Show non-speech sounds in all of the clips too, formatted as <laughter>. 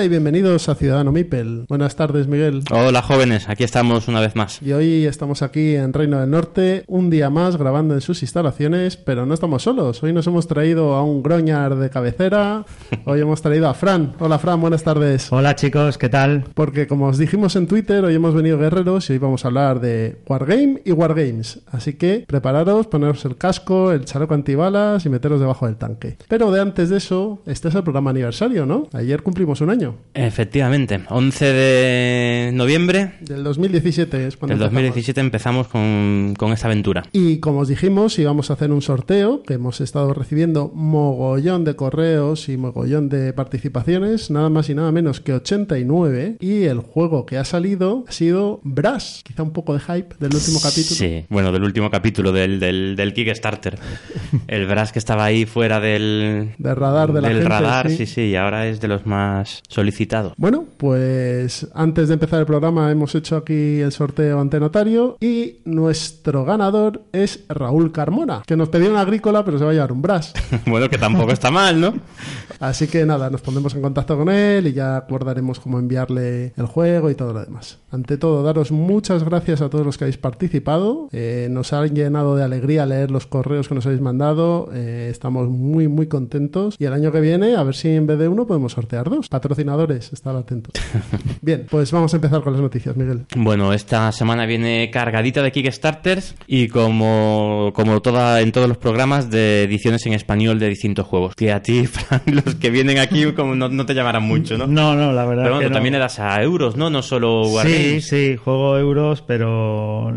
Hola y bienvenidos a Ciudadano Mipel. Buenas tardes, Miguel. Hola jóvenes, aquí estamos una vez más. Y hoy estamos aquí en Reino del Norte, un día más grabando en sus instalaciones, pero no estamos solos. Hoy nos hemos traído a un groñar de cabecera. Hoy hemos traído a Fran. Hola Fran, buenas tardes. Hola chicos, ¿qué tal? Porque como os dijimos en Twitter, hoy hemos venido guerreros y hoy vamos a hablar de Wargame y Wargames. Así que prepararos, poneros el casco, el chaleco antibalas y meteros debajo del tanque. Pero de antes de eso, este es el programa aniversario, ¿no? Ayer cumplimos un año. Efectivamente, 11 de noviembre Del 2017 es cuando del empezamos. 2017 empezamos con, con esta aventura. Y como os dijimos, íbamos a hacer un sorteo, que hemos estado recibiendo mogollón de correos y mogollón de participaciones, nada más y nada menos que 89. Y el juego que ha salido ha sido Brass, quizá un poco de hype del último capítulo. Sí, bueno, del último capítulo del, del, del Kickstarter. <laughs> El Brass que estaba ahí fuera del, Del radar de la del gente, radar, sí. sí, sí, y ahora es de los más solicitados. Bueno, pues antes de empezar el programa hemos hecho aquí el sorteo ante notario y nuestro ganador es Raúl Carmona, que nos pedía una agrícola pero se va a llevar un Brass. <laughs> bueno, que tampoco está mal, ¿no? <laughs> Así que nada, nos pondremos en contacto con él y ya acordaremos cómo enviarle el juego y todo lo demás. Ante todo, daros muchas gracias a todos los que habéis participado. Eh, nos ha llenado de alegría leer los correos que nos habéis mandado. Eh, estamos muy, muy contentos. Y el año que viene, a ver si en vez de uno podemos sortear dos. Patrocinadores, estar atentos. <laughs> Bien, pues vamos a empezar con las noticias, Miguel. Bueno, esta semana viene cargadita de Kickstarters y como, como toda, en todos los programas de ediciones en español de distintos juegos. Que a ti, <laughs> Fran, los que vienen aquí como no, no te llamarán mucho, ¿no? No, no, la verdad Pero bueno, que no. también le das a euros, ¿no? No solo Sí, Wargames. sí, juego euros, pero...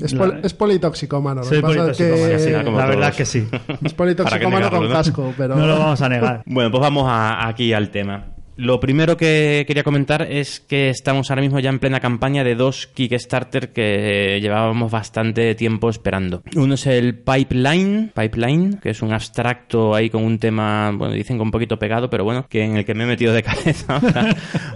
Es, la- pol- es politóxicomano. Lo Soy que politóxico, sí, La verdad que sí. Es politóxicomano ¿Para qué con no? casco, pero... No lo vamos a negar. <laughs> Bueno, pues vamos a- aquí al tema. Lo primero que quería comentar es que estamos ahora mismo ya en plena campaña de dos Kickstarter que llevábamos bastante tiempo esperando. Uno es el Pipeline, Pipeline, que es un abstracto ahí con un tema, bueno, dicen que un poquito pegado, pero bueno, que en el que me he metido de <laughs> cabeza.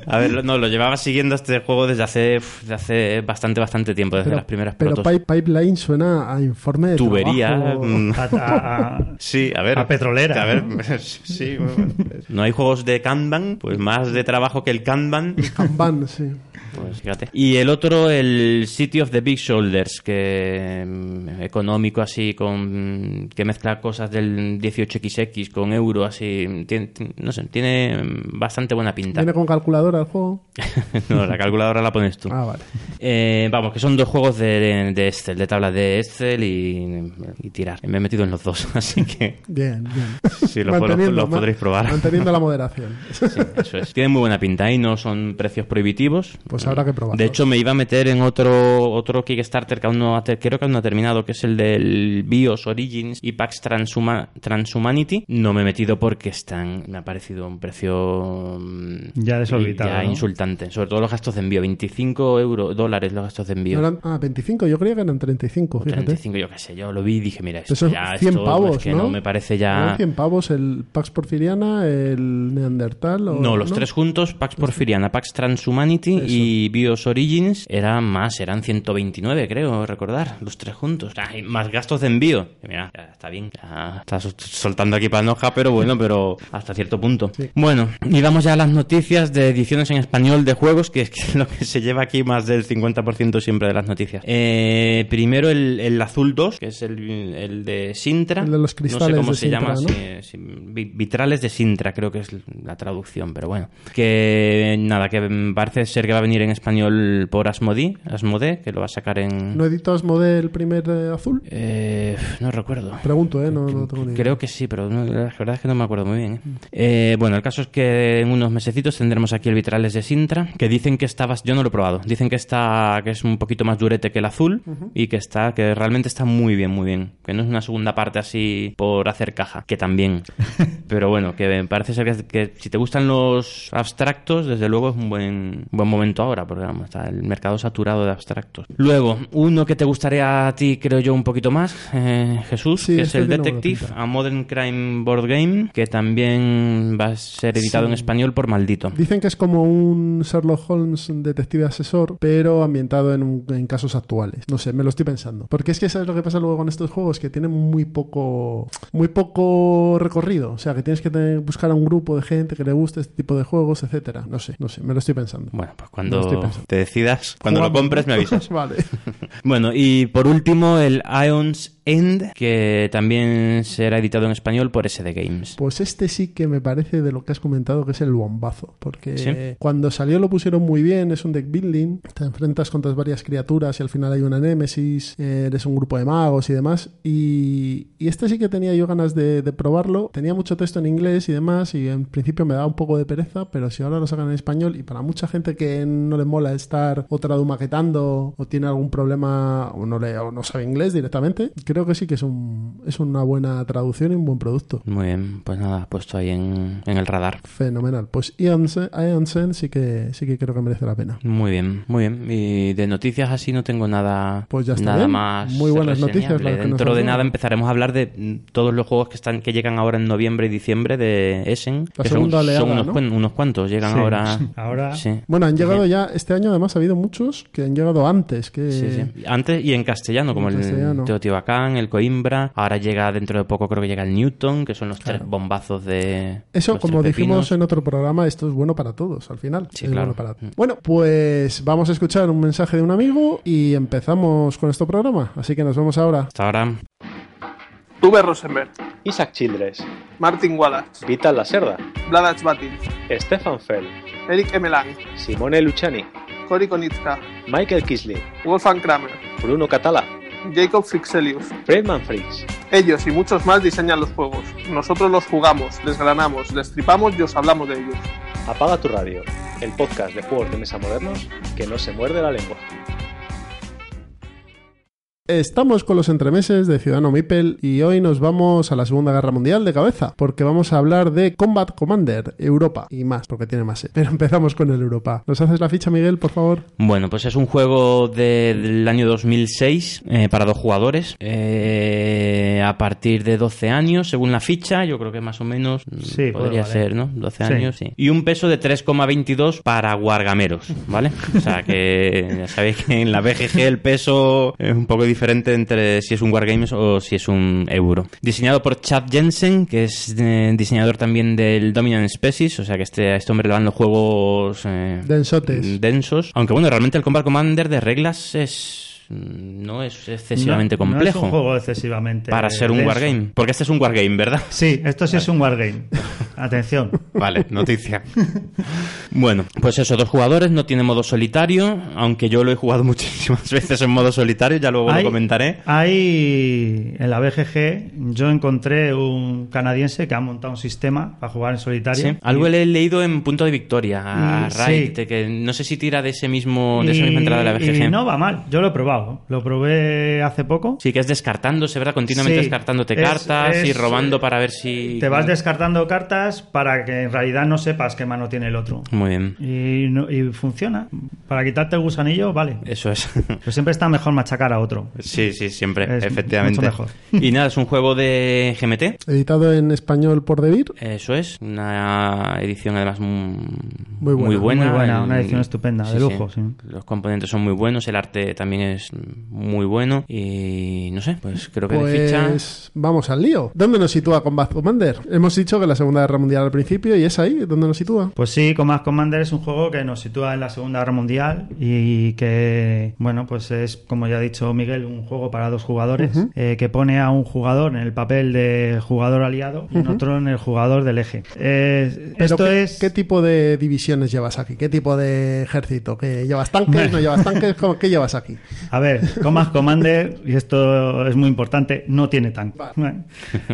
a ver, no, lo llevaba siguiendo este juego desde hace, desde hace bastante, bastante tiempo, desde Pero, las primeras pero protos. pipe- pipeline suena a informe de Tubería. trabajo. mm, A, a- Sí, a ver. A petrolera, A ver, ¿no? <laughs> sí. bueno, <laughs> no hay juegos de Kanban, pues más de trabajo que el Kanban. Kanban, sí. Pues fíjate. Y el otro, el City of the Big Shoulders, que mm, económico así, con que mezcla cosas del 18XX con euro, así, tiene, no sé, tiene bastante buena pinta. ¿Viene con calculadora el juego? <laughs> no, la calculadora la pones tú. Ah, vale. Eh, vamos, que son dos juegos de, de Excel, de tablas de Excel y, y tirar. Me he metido en los dos, <laughs> así que Bien, bien. <laughs> sí, los, los podréis probar. Manteniendo la moderación. Sí, eso es. Tienen muy buena pinta y no son precios prohibitivos. Pues habrá que probarlos. De hecho, me iba a meter en otro otro Kickstarter que aún no ha creo que aún no ha terminado, que es el del BIOS Origins y Pax Transhuma- Transhumanity. No me he metido porque están me ha parecido un precio mm, Ya desorbitado, ya ¿no? insultante. Sobre todo los gastos de envío, 25 euros, dólares los gastos de envío. ¿No eran- ah, 25, yo creía que eran 35, fíjate. 35, yo qué sé, yo lo vi y dije, mira, esto Eso es ya 100 esto pavos, es que ¿no? no me parece ¿Eran ya 100 pavos el Pax Porfiriana, el Neandertal o... No, los tres juntos, Pax Porfiriana, Pax Transhumanity Eso. y BIOS Origins, eran más, eran 129, creo, recordar, los tres juntos. Ah, más gastos de envío. Mira, ya está bien, ya está sol- soltando aquí panoja, pero bueno, pero hasta cierto punto. Sí. Bueno, y vamos ya a las noticias de ediciones en español de juegos, que es <laughs> lo que se lleva aquí más del 50% siempre de las noticias. Eh, primero el, el Azul 2, que es el, el de Sintra. El de los No cristales sé cómo de se llama, ¿no? vitrales de Sintra, creo que es la traducción, pero bueno. Que nada, que parece ser que va a venir en español por Asmodee, Asmodee, que lo va a sacar en... ¿No editó Asmodee el primer eh, azul? Eh, no recuerdo. Pregunto, ¿eh? No, no tengo ni idea. Creo que sí, pero no- la verdad es que no me acuerdo muy bien. ¿eh? Bueno, el caso es que en unos mesecitos tendremos aquí el vitrales de Sintra, que dicen que está, yo no lo he probado, dicen que está, que es un poquito más durete que el azul y que está, que realmente está muy bien, muy bien, que no es una segunda parte así por hacer caja, que también. <laughs> Pero bueno, que parece ser que, que si te gustan los abstractos, desde luego es un buen, buen momento ahora, porque vamos, está el mercado saturado de abstractos. Luego, uno que te gustaría a ti, creo yo, un poquito más, eh, Jesús, Sí, que es este el Detective, a Modern Crime Board Game, que también va a ser editado en español por Maldito. Dicen que es como un Sherlock Holmes un detective asesor, pero ambientado en, un- en casos actuales. No sé, me lo estoy pensando. Porque es que sabes lo que pasa luego con estos juegos, que tienen muy poco, muy poco recorrido. O sea, que tienes que tener- buscar a un grupo de gente que le guste este tipo de juegos, etcétera. No sé, no sé, me lo estoy pensando. Bueno, pues estoy cuando te decidas, cuando lo compres me avisas. <laughs> vale. <laughs> Bueno, y por último el Ions End, que también será editado en español por SD Games. Pues este sí que me parece de lo que has comentado que es el bombazo. Porque ¿Sí? cuando salió lo pusieron muy bien, es un deck building, te enfrentas contra varias criaturas y al final hay una némesis, eres un grupo de magos y demás. Y, y este sí que tenía yo ganas de, de probarlo. Tenía mucho texto en inglés y demás y en principio me daba un poco de pereza, pero si ahora lo sacan en español y para mucha gente que no le mola estar otra maquetando o tiene algún problema o no, le, o no sabe inglés directamente, creo que sí que es, un, es una buena traducción y un buen producto. Muy bien, pues nada, puesto ahí en, en el radar. Fenomenal. Pues Ionsen, Ionsen sí que sí que creo que merece la pena. Muy bien, muy bien. Y de noticias así no tengo nada, Pues ya está nada bien. más. Muy buenas noticias las que nos Dentro de nada empezaremos a hablar de todos los juegos que están que llegan ahora en noviembre y diciembre de Essen. La que son, segunda oleada, son unos, ¿no? cuen- unos cuantos, llegan Sí. ahora. <laughs> Ahora- Sí. Bueno, han llegado ya, este año además ha habido muchos que han llegado antes, que Sí, sí. Antes y en castellano, como En el castellano. El Coimbra. Ahora llega dentro de poco, creo que llega el Newton, que son los tres bombazos de. Eso, como dijimos en otro programa, esto es bueno para todos, al final. Sí, Es claro. bueno, para- Mm. bueno, pues vamos a escuchar un mensaje de un amigo y empezamos con este programa. Así que nos vemos ahora. Hasta ahora. Uwe Rosenberg, Isaac Childress, Martin Wallace, Vital Lacerda, Vladac Batin, Stefan Fell, Eric Emelang, Simone Luciani, Cory Konitska, Michael Kisley, Wolfgang Kramer, Bruno Catala, Jacob Fixelius. Friedman Fritz. Ellos y muchos más diseñan los juegos. Nosotros los jugamos, desgranamos, destripamos y os hablamos de ellos. Apaga tu radio, el podcast de juegos de mesa modernos que no se muerde la lengua. Estamos con los entremeses de Ciudadano Mipel y hoy nos vamos a la Segunda Guerra Mundial de cabeza, porque vamos a hablar de Combat Commander Europa y más, porque tiene más. eh. <laughs> Pero empezamos con el Europa. ¿Nos haces la ficha, Miguel, por favor? Bueno, pues es un juego de- del año 2006 eh, para dos jugadores eh, a partir de 12 años, según la ficha, yo creo que más o menos mm, Sí, podría ser, ¿no? 12 Sí. años, sí. Y un peso de 3,22 para guargameros, ¿vale? O sea que <laughs> ya sabéis que en la BGG el peso es un poco diferente entre si es un Wargames o si es un euro. Diseñado por Chad Jensen, que es eh, diseñador también del Dominant Species, o sea que este, a este hombre le van los juegos... eh, Densotes. densos. Aunque bueno, realmente el Combat Commander de reglas es no es excesivamente No- no complejo es un juego excesivamente para ser un wargame. Porque este es un wargame, ¿verdad? Sí, esto sí es un wargame. Atención. Vale, noticia. bueno, pues eso, dos jugadores, no tiene modo solitario, aunque yo lo he jugado <laughs> muchísimas veces en modo solitario, ya luego Hay- lo comentaré. Hay en la BGG, yo encontré un canadiense que ha montado un sistema para jugar en solitario. Sí, algo le he leído en Punto de Victoria, a sí. que no sé si tira de ese mismo de esa misma entrada de la y BGG. no va mal, yo lo he probado. Lo probé hace poco. Sí, que es descartándose, ¿verdad? Continuamente Sí, descartándote es- cartas y robando eh, para ver si... Te vas descartando cartas para que en realidad no sepas qué mano tiene el otro. Muy bien, Y, no- y funciona. Para quitarte el gusanillo, vale. eso es. <laughs> Pero siempre está mejor machacar a otro. Sí, sí, siempre, Es efectivamente. mucho mejor. Y nada, es un juego de GMT. Editado en español por Devir. Eso es, una edición además muy, Muy buena, buena. muy buena, El- una edición estupenda, de lujo, sí. Los componentes son muy buenos, el arte también es muy bueno y no sé, pues creo que de ficha... Pues vamos al lío. ¿Dónde nos sitúa Combat Commander? Hemos dicho que la Segunda Guerra Mundial al principio y es ahí, ¿dónde nos sitúa? Pues sí, Command Commander es un juego que nos sitúa en la Segunda Guerra Mundial y que, bueno, pues es, como ya ha dicho Miguel, un juego para dos jugadores eh, que pone a un jugador en el papel de jugador aliado y en otro en el jugador del eje. Eh, esto ¿qué, es... ¿Qué tipo de divisiones llevas aquí? ¿Qué tipo de ejército? ¿Qué llevas tanques? <laughs> ¿No llevas tanques? ¿Cómo- ¿Qué llevas aquí? A ver, Comas Commander, y esto es muy importante, no tiene tanque.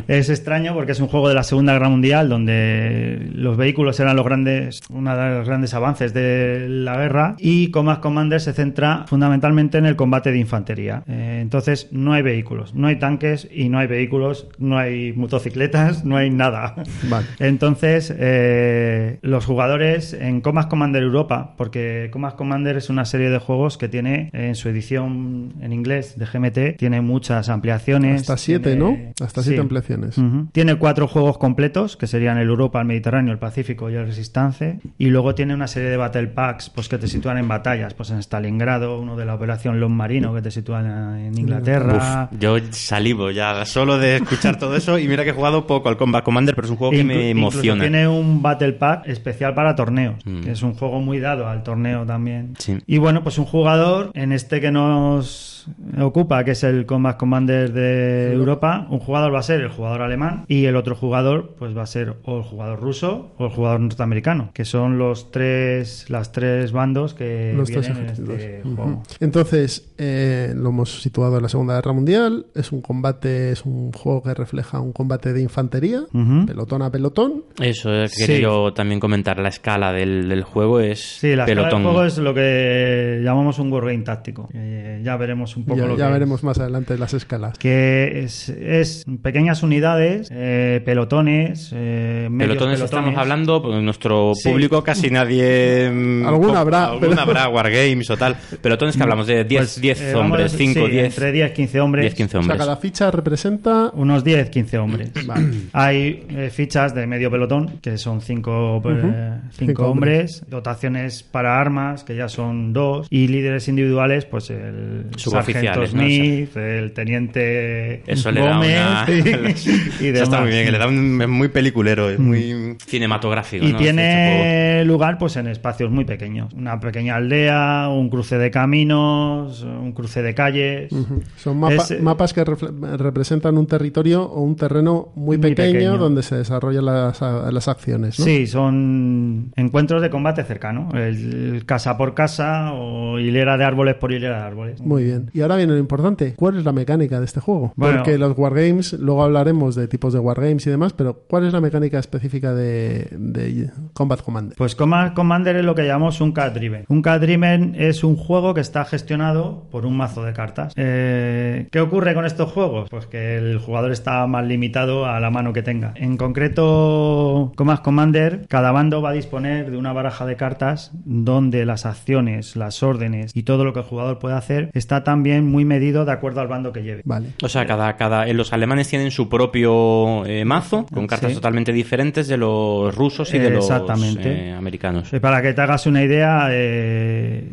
Es extraño porque es un juego de la Segunda Guerra Mundial donde los vehículos eran los grandes, uno de los grandes avances de la guerra y Comas Commander se centra fundamentalmente en el combate de infantería. Eh, entonces no hay vehículos, no hay tanques y no hay vehículos, no hay motocicletas, no hay nada. Vale. Entonces, eh, los jugadores en Comas Commander Europa, porque Comas Commander es una serie de juegos que tiene en su edición en inglés de GMT, tiene muchas ampliaciones. Hasta siete, tiene- ¿no? Hasta siete Sí. ampliaciones. Tiene cuatro juegos completos, que serían el Europa, el Mediterráneo, el Pacífico y el Resistance. Y luego tiene una serie de Battle Packs pues, que te sitúan en batallas, pues en Stalingrado, uno de la Operación Long Marino, que te sitúan en Inglaterra. Uf, yo salivo ya solo de escuchar todo eso y mira que he jugado poco al Combat Commander, pero es un juego que Inclu- me incluso emociona. Tiene un Battle Pack especial para torneos, Mm. que es un juego muy dado al torneo también. Sí. Y bueno, pues un jugador en este que nos ocupa, que es el Combat Commander de Europa, un jugador va a ser el jugador alemán y el otro jugador pues va a ser o el jugador ruso o el jugador norteamericano, que son los tres las tres bandos que Los tres vienen en este juego. Entonces, eh, lo hemos situado en la Segunda Guerra Mundial. Es un combate, es un juego que refleja un combate de infantería, pelotón a pelotón. Eso eh, quería Sí. yo también comentar. La escala del, del juego es Sí, la escala pelotón. del juego es lo que llamamos un wargame táctico. Eh, ya veremos un poco Ya, lo ya que veremos es. más adelante las escalas. que es, es pequeñas unidades, eh, pelotones, eh, medios Pelotones estamos hablando, pues, nuestro Sí. público casi nadie... mm, Alguna habrá, Alguna pero- habrá, Wargames o tal. Pelotones que hablamos de 10 Pues, 10 eh, hombres, a- 5, sí, 10... Entre 10, 15 hombres. 10, 15 O sea, hombres. cada ficha representa. Unos 10, 15 hombres. <clears throat> Vale. Hay eh, fichas de medio pelotón, que son 5 Cinco hombres, dotaciones para armas, que ya son 2, y líderes individuales, pues el sargento Suboficiales, ¿no? Smith, el teniente Eso le da Gómez una... <laughs> y, y <laughs> Eso está muy demás. bien, que le da un... es muy peliculero, es muy cinematográfico. Y ¿no? Este tiene lugar pues en espacios muy pequeños. Una pequeña aldea, un cruce de caminos, un cruce de calles. Ujú. Son mapa- Es, eh, mapas que representan un territorio o un terreno muy, Muy pequeño, pequeño. donde se desarrollan las, las acciones. ¿no? Sí, son encuentros de combate cercano. El, casa por casa o hilera de árboles por hilera de árboles. Muy bien. Y ahora viene lo importante. ¿Cuál es la mecánica de este juego? Bueno. Porque los wargames, luego hablaremos de tipos de wargames y demás, pero ¿cuál es la mecánica específica de, de Combat Commander? Pues Command Commander es lo que llamamos un card driven. Un card driven es un juego que está gestionado por un mazo de cartas. Eh, ¿Qué ocurre con estos juegos? Pues que el jugador está más limitado a la mano que tenga. En concreto, Command Commander, cada bando va a disponer de una baraja de cartas donde las acciones, las órdenes y todo lo que el jugador puede hacer está también muy medido de acuerdo al bando que lleve. Vale. O sea, cada, cada, eh, los alemanes tienen su propio eh, mazo con cartas Sí. totalmente diferentes de los rusos y de los eh, americanos. Eh, Para que te hagas una idea, eh,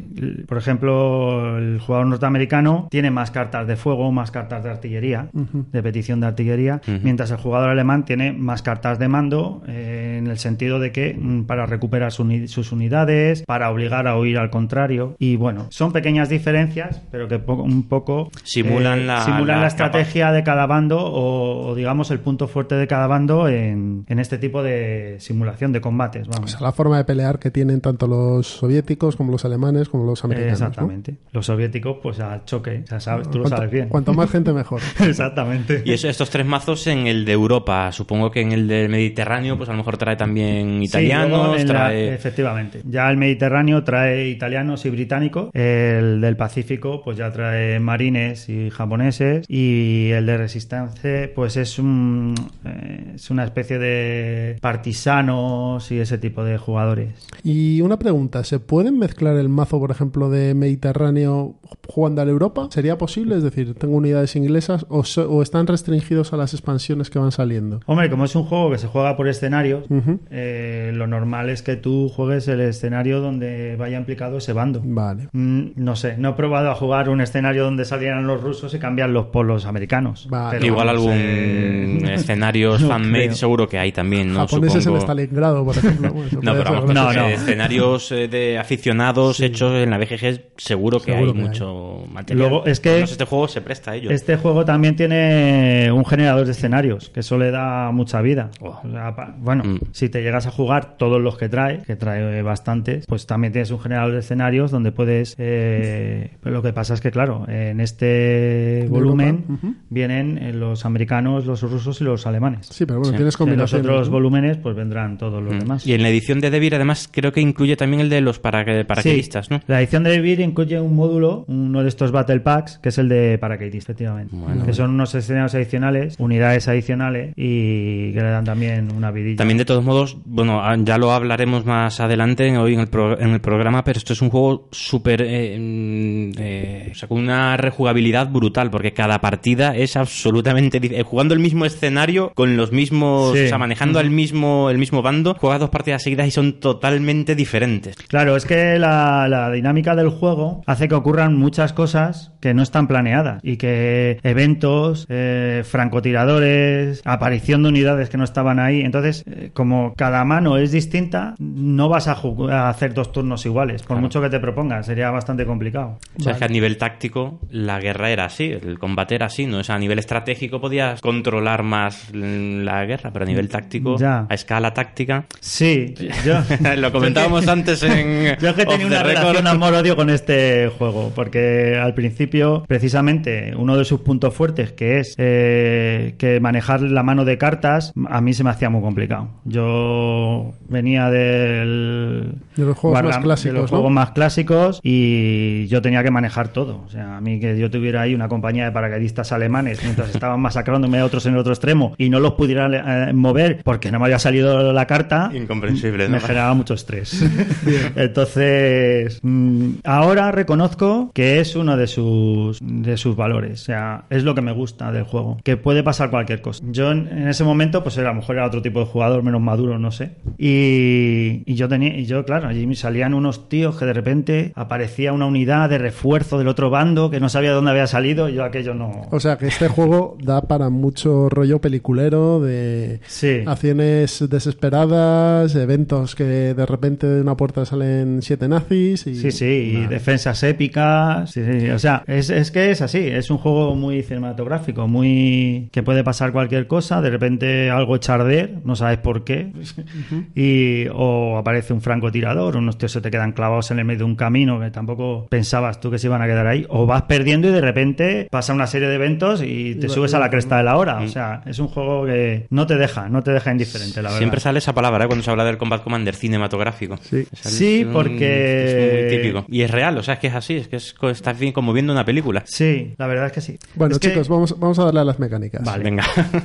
por ejemplo, el jugador norteamericano tiene más cartas de fuego, más cartas de artillería, de petición de artillería, mientras el jugador alemán tiene más cartas de mando, eh, en el sentido de que mm, para recuperar su sus unidades, para obligar a huir al contrario. Y bueno, son pequeñas diferencias, pero que po- un poco eh, Simulan la- simulan la la estrategia de cada bando o, o, digamos el punto fuerte de cada bando en, en este tipo de simulación de combates. O Vamos. sea, la forma de pelear que tienen tanto los soviéticos como los alemanes como los americanos. ¿no? Exactamente. Los soviéticos, pues al choque, ya sabes, tú lo Cuanto- sabes bien. Cuanto más gente, mejor. <laughs> Exactamente. Y eso, estos tres mazos en el de Europa. Supongo que en el del Mediterráneo, pues a lo mejor trae también italianos, la- trae... efectivamente. Ya el Mediterráneo trae italianos y británicos. El del Pacífico, pues ya trae marines y japoneses. Y el de Resistance, pues es un eh, es una especie de partisanos y ese tipo de jugadores. Y una pregunta, ¿se pueden mezclar el mazo, por ejemplo, de Mediterráneo jugando al Europa? ¿Sería posible? Es decir, tengo unidades inglesas o, so- o están restringidos a las expansiones que van saliendo. Hombre, como es un juego que se juega por escenarios, eh, lo normal es que tú juegues el escenario donde vaya implicado ese bando. Vale. Mm, No sé, no he probado a jugar un escenario donde salieran los rusos y cambian los polos americanos. Vale. Pero Igual algún eh, <laughs> escenarios no fan-made creo. seguro que hay también, ¿no? Japoneses en Supongo. Stalingrado, por ejemplo. <laughs> Bueno, No, pero vamos, No, no. escenarios eh, de aficionados hechos en la BGG seguro que Seguro hay que hay. mucho material. Luego, es que- Además, este juego se presta a ello. Este juego también tiene un generador de escenarios, que eso le da mucha vida. Oh. O sea, pa- bueno, Mm. si te llegas a jugar todos los que trae, que trae bastantes, pues también tienes un generador de escenarios donde puedes... eh, lo que pasa es que, claro, en este volumen vienen eh, los americanos, los rusos y los alemanes. Sí, pero bueno, Sí. tienes En los otros volúmenes, pues vendrán todos los Mm. demás. Y en la edición de Devir, además, creo que incluye también el de los para paracaidistas, Sí, ¿no? La edición de Vir incluye un módulo, uno de estos Battle Packs, que es el de paracaidistas, efectivamente. Bueno. que son unos escenarios adicionales, unidades adicionales y que le dan también una vidilla. También, de todos modos, bueno, ah, ya lo hablaremos más adelante hoy en el, pro- en el programa, pero esto es un juego súper. eh, mm, eh, o sea, con una rejugabilidad brutal, porque cada partida es absolutamente. eh, jugando el mismo escenario, con los mismos. Sí. O sea, manejando al mismo, el mismo bando, juegas dos partidas seguidas y son totalmente diferentes. Claro, es que la, la dinámica del juego hace que ocurran muchas cosas que no están planeadas y que eventos, eh, francotiradores, aparición de unidades que no estaban ahí. Entonces, eh, como cada mano es distinta, no vas a, a hacer dos turnos iguales, por Claro. mucho que te propongas, sería bastante complicado. O sea, es que a nivel táctico la guerra era así, el combate era así, ¿no? O sea, a nivel estratégico podías controlar más la guerra, pero a nivel táctico, Ya. a escala táctica. Sí, <laughs> yo... Lo comentábamos antes en. <laughs> Yo es que tenía una Record. relación amor-odio con este juego, porque al principio, precisamente, uno de sus puntos fuertes, que es eh, que manejar la mano de cartas, a mí se me hacía muy complicado. Yo venía del... De los juegos más clásicos, de los ¿no? juegos más clásicos y yo tenía que manejar todo. O sea, a mí que yo tuviera ahí una compañía de paracaidistas alemanes mientras estaban <laughs> masacrándome a otros en el otro extremo y no los pudiera eh, mover porque no me había salido la carta, Incomprensible, ¿no? me generaba mucho estrés. <laughs> Entonces, mm, ahora reconozco que es uno de sus, de sus valores. O sea, es lo que me gusta del juego. Que puede pasar cualquier cosa. Yo en, en ese momento, pues era, a lo mejor era otro tipo de jugador, menos maduro, no sé. Y, y yo tenía, y yo, claro, allí me salían unos tíos que de repente aparecía una unidad de refuerzo del otro bando que no sabía dónde había salido y yo aquello no. O sea que este juego da para mucho rollo peliculero de Sí. acciones desesperadas, eventos que de repente de una puerta salen siete nazis y Sí, sí, y defensas épicas. Sí, sí, O sea, es, es que es así. Es un juego muy cinematográfico, muy. que puede pasar cualquier cosa. De repente algo echa a arder, no sabes por qué. <laughs> y O aparece un francotirador, unos tíos se te quedan clavados en el medio de un camino que tampoco pensabas tú que se iban a quedar ahí. O vas perdiendo y de repente pasa una serie de eventos y te subes a la cresta de la hora. O sea, es un juego que no te deja, no te deja indiferente, la verdad. Siempre sale esa palabra ¿eh? cuando se habla del Combat Commander cinematográfico. Sí. Sí, un- porque- Es muy típico. Y es real, o sea, es que es así, es que es, co- estás bien como viendo una película. Sí, la verdad es que sí. Bueno, Es que- chicos, vamos, vamos a darle a las mecánicas. Vale. Venga,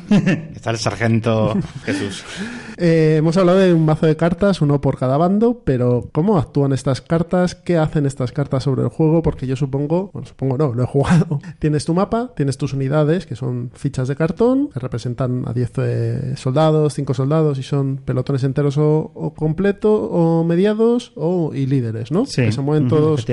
<laughs> está el sargento <laughs> Jesús. Eh, hemos hablado de un mazo de cartas, uno por cada bando, pero ¿cómo actúan estas cartas? ¿Qué hacen estas cartas sobre el juego? Porque yo supongo, bueno, supongo no, lo he jugado. <laughs> Tienes tu mapa, tienes tus unidades, que son fichas de cartón, que representan a 10 eh, soldados, 5 soldados, y son pelotones enteros o, o completo, o mediados, o y líderes, ¿no? Sí, Que se mueven todos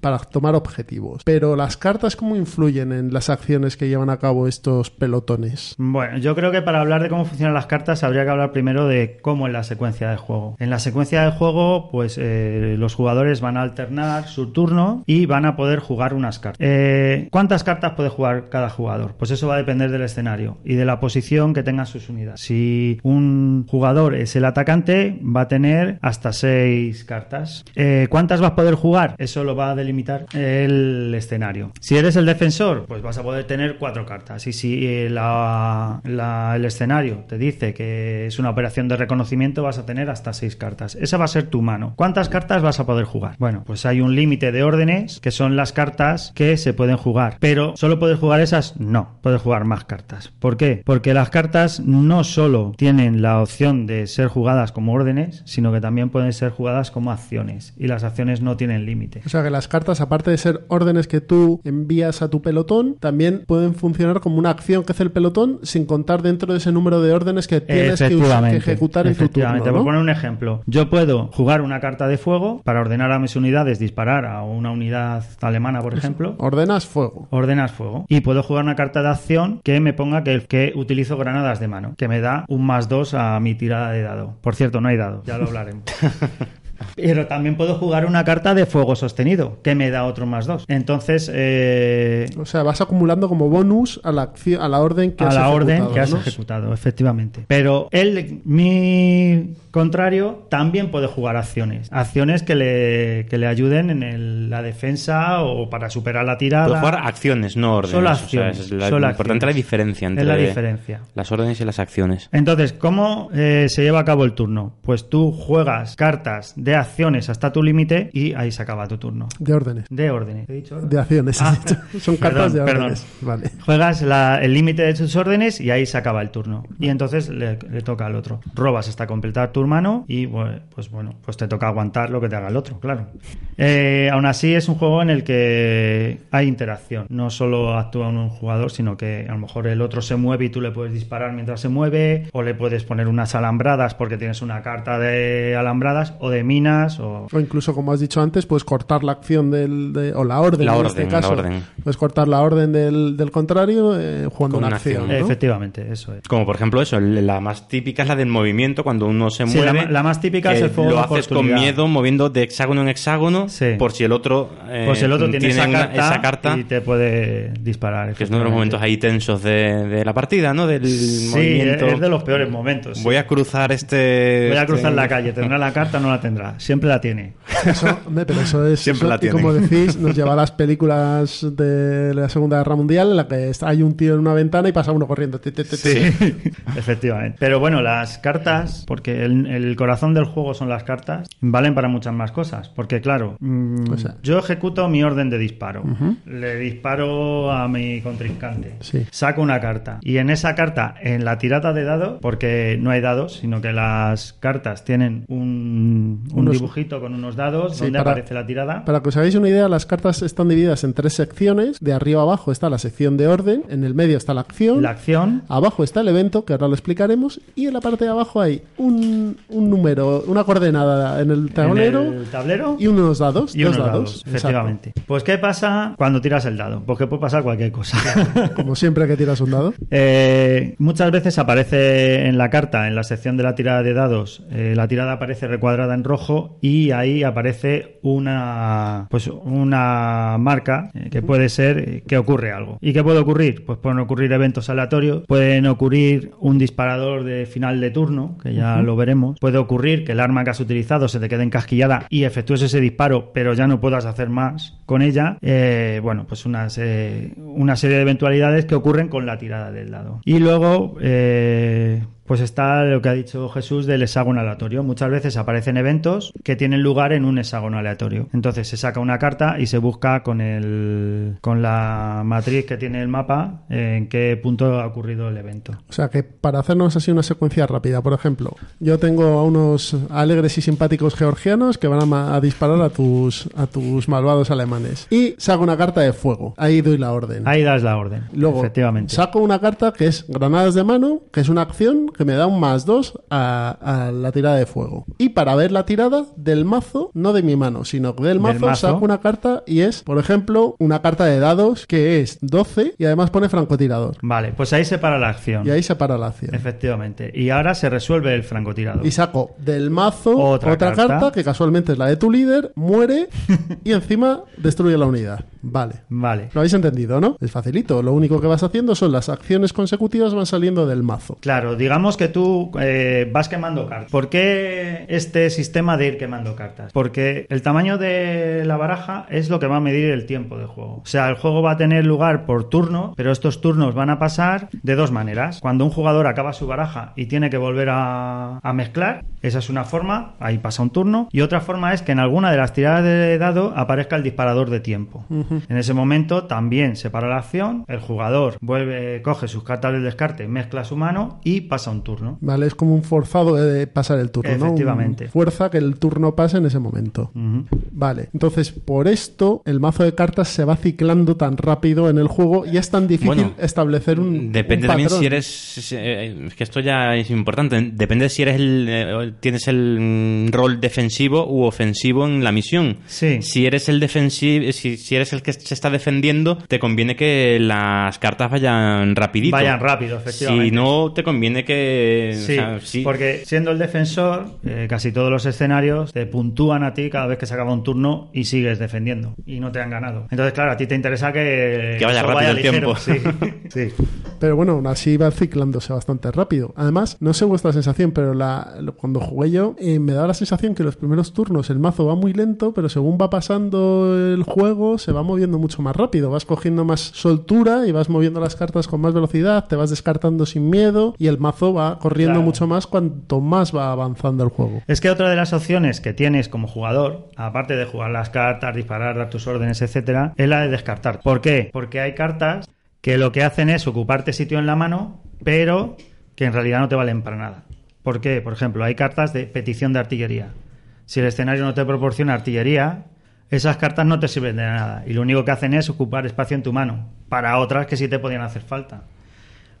para tomar objetivos. Pero las cartas, ¿cómo influyen en las acciones que llevan a cabo estos pelotones? Bueno, yo creo que para hablar de cómo funcionan las cartas habría que hablar primero de cómo es la secuencia de juego. En la secuencia de juego, pues eh, los jugadores van a alternar su turno y van a poder jugar unas cartas. Eh, ¿Cuántas cartas puede jugar cada jugador? Pues eso va a depender del escenario y de la posición que tengan sus unidades. Si un jugador es el atacante, va a tener hasta seis cartas. Eh, ¿Cuántas vas a poder jugar? Eso lo va a delimitar el escenario. Si eres el defensor, pues vas a poder tener cuatro cartas. Y si eh, el escenario te dice que es una operación de reconocimiento, vas a tener hasta seis cartas. Esa va a ser tu mano. ¿Cuántas cartas vas a poder jugar? Bueno, pues hay un límite de órdenes que son las cartas que se pueden jugar. Pero ¿solo puedes jugar esas? No, puedes jugar más cartas. ¿Por qué? Porque las cartas no solo tienen la opción de ser jugadas como órdenes, sino que también pueden ser jugadas como acciones. Y las acciones no tienen límite. O sea que las cartas, aparte de ser órdenes que tú envías a tu pelotón, también pueden funcionar como una acción que hace el pelotón sin contar dentro de ese número de órdenes que tienes que, que ejecutar en tu turno. efectivamente. Por ¿no? poner un ejemplo, yo puedo jugar una carta de fuego para ordenar a mis unidades disparar a una unidad alemana, por ejemplo. Ordenas fuego. Ordenas fuego. Y puedo jugar una carta de acción que me ponga que, que utilizo granadas de mano, que me da un más dos a mi tirada de dado. Por cierto, no hay dado, ya lo hablaremos. <laughs> Pero también puedo jugar una carta de fuego sostenido, que me da otro más dos. Entonces, eh, O sea, vas acumulando como bonus a la acción, a la orden que a has la orden ejecutado, que has ¿no? ejecutado, efectivamente. Pero él, mi contrario también puede jugar acciones. Acciones que le, que le ayuden en el- la defensa o para superar la tirada. Puedes jugar acciones, no órdenes. Solo O sea, acciones, es la- importante acciones. la diferencia entre Es la diferencia. las órdenes y las acciones. Entonces, ¿cómo eh, se lleva a cabo el turno? Pues tú juegas cartas de acciones hasta tu límite y ahí se acaba tu turno. De órdenes. De órdenes. ¿He dicho orden? De acciones. Ah. <laughs> Son cartas perdón, de perdón. órdenes. Vale. Juegas la- el límite de tus órdenes y ahí se acaba el turno. Y entonces le, le toca al otro. Robas hasta completar tu mano y pues bueno, pues te toca aguantar lo que te haga el otro, claro. Eh, aún así es un juego en el que hay interacción. No solo actúa un jugador, sino que a lo mejor el otro se mueve y tú le puedes disparar mientras se mueve, o le puedes poner unas alambradas porque tienes una carta de alambradas, o de minas, o... O incluso, como has dicho antes, puedes cortar la acción del, de- o la orden La en orden, este la caso. orden. Puedes cortar la orden del, del contrario eh, jugando Con una una acción. acción. ¿no? Efectivamente, eso es. Como por ejemplo eso, la más típica es la del movimiento, cuando uno se Sí, la mueve. la más típica es que el fuego Lo de haces con miedo, moviendo de hexágono en hexágono, Sí. por si el otro, eh, Pues el otro tiene, esa, una- carta esa carta, y te puede disparar. que es uno de los momentos ahí tensos de, de la partida, ¿no? Del Sí, movimiento. es de los peores momentos. Voy a cruzar este. Voy a cruzar este- la calle. ¿Tendrá la carta o no la tendrá? Siempre la tiene. Eso, pero eso es. Siempre eso- la y tienen. como decís, nos lleva a las películas de la Segunda Guerra Mundial en la que hay un tío en una ventana y pasa uno corriendo. Ti. <laughs> Efectivamente. Pero bueno, las cartas, porque el, el corazón del juego son las cartas, valen para muchas más cosas. Porque claro, mm, O sea- yo ejecuto mi orden de disparo. Le disparo a mi contrincante. Sí. Saco una carta. Y en esa carta, en la tirada de dado, porque no hay dados, sino que las cartas tienen un, un Unos- dibujito con unos dados Sí, donde para- aparece la tirada. Para que os hagáis una idea, las cartas están divididas en tres secciones. De arriba abajo está la sección de orden, en el medio está la acción, La acción abajo está el evento, que ahora lo explicaremos, y en la parte de abajo hay un, un número, una coordenada en el tablero en el tablero y unos dados. y dos unos dados, dados, exacto. efectivamente. Pues ¿qué pasa cuando tiras el dado? Pues que puede pasar cualquier cosa. Como siempre que tiras un dado. <laughs> Eh, muchas veces aparece en la carta, en la sección de la tirada de dados, eh, la tirada aparece recuadrada en rojo y ahí aparece una pues una marca eh, que puede ser que ocurre algo. ¿Y qué puede ocurrir? Pues pueden ocurrir eventos aleatorios, pueden ocurrir un disparador de final de turno, que ya lo veremos, puede ocurrir que el arma que has utilizado se te quede encasquillada y efectúes ese disparo, pero ya no puedas hacer más con ella. Eh, bueno, pues unas, eh, una serie de eventualidades que ocurren con la tirada del dado. Y luego, eh, pues está lo que ha dicho Jesús del hexágono aleatorio. Muchas veces aparecen eventos que tienen lugar en un hexágono aleatorio. Entonces se saca una carta y se busca con el con la matriz que tiene el mapa en qué punto ha ocurrido el evento. O sea que para hacernos así una secuencia rápida, por ejemplo, yo tengo a unos alegres y simpáticos georgianos que van a, a disparar a tus, a tus malvados alemanes. Y saco una carta de fuego. Ahí doy la orden. Ahí das la orden. Luego efectivamente. saco una carta que es granadas de mano, que es una acción que me da un más dos a, a la tirada de fuego. Y para ver la tirada del mazo, no de mi mano, sino del mazo, mazo. saco una carta y es, por ejemplo, una carta de dados que es 12 y además pone francotirador. Vale, pues ahí se para la acción. Y ahí se para la acción. Efectivamente. Y ahora se resuelve el francotirador. Y saco del mazo otra, Otra carta. carta. que casualmente es la de tu líder, muere <laughs> y encima destruye la unidad. Vale. Vale. Lo habéis entendido, ¿no? Es facilito. Lo único que vas haciendo son las acciones consecutivas van saliendo del mazo. Claro, digamos que tú eh, vas quemando cartas. ¿Por qué este sistema de ir quemando cartas? Porque el tamaño de la baraja es lo que va a medir el tiempo de juego. O sea, el juego va a tener lugar por turno, pero estos turnos van a pasar de dos maneras. Cuando un jugador acaba su baraja y tiene que volver a, a mezclar, esa es una forma, ahí pasa un turno. Y otra forma es que en alguna de las tiradas de dado aparezca el disparador de tiempo. En ese momento también se para la acción, el jugador vuelve, coge sus cartas del descarte, mezcla su mano y pasa un turno. Vale, es como un forzado de pasar el turno, ¿no? Efectivamente. Un fuerza que el turno pase en ese momento. Vale, entonces por esto el mazo de cartas se va ciclando tan rápido en el juego y es tan difícil Bueno, establecer un. Depende un también si eres. eh, Es que esto ya es importante. Depende si eres el. eh, tienes el mm, rol defensivo u ofensivo en la misión. Sí. Si eres el defensivo. Si, si eres el que se está defendiendo, te conviene que las cartas vayan rapidito. Vayan rápido, efectivamente. Si no, te conviene que. o Sí, sea, sí. porque siendo el defensor, eh, casi todos los escenarios te puntúan a ti cada vez que se acaba un turno y sigues defendiendo y no te han ganado. Entonces, claro, a ti te interesa que, Que vaya rápido vaya el ligero, tiempo. Sí, <laughs> sí. Pero bueno, aún así va ciclándose bastante rápido. Además, no sé vuestra sensación, pero la, cuando jugué yo, eh, me da la sensación que los primeros turnos el mazo va muy lento, pero según va pasando el juego, se va moviendo mucho más rápido. Vas cogiendo más soltura y vas moviendo las cartas con más velocidad, te vas descartando sin miedo y el mazo va corriendo Claro. mucho más cuanto más va avanzando el juego. Es que otra de las opciones que tienes como jugador, aparte de jugar las cartas, disparar, dar tus órdenes, etcétera, es la de descartar. ¿Por qué? Porque hay cartas que lo que hacen es ocuparte sitio en la mano, pero que en realidad no te valen para nada. ¿Por qué? Por ejemplo, hay cartas de petición de artillería. Si el escenario no te proporciona artillería, esas cartas no te sirven de nada y lo único que hacen es ocupar espacio en tu mano para otras que sí te podían hacer falta.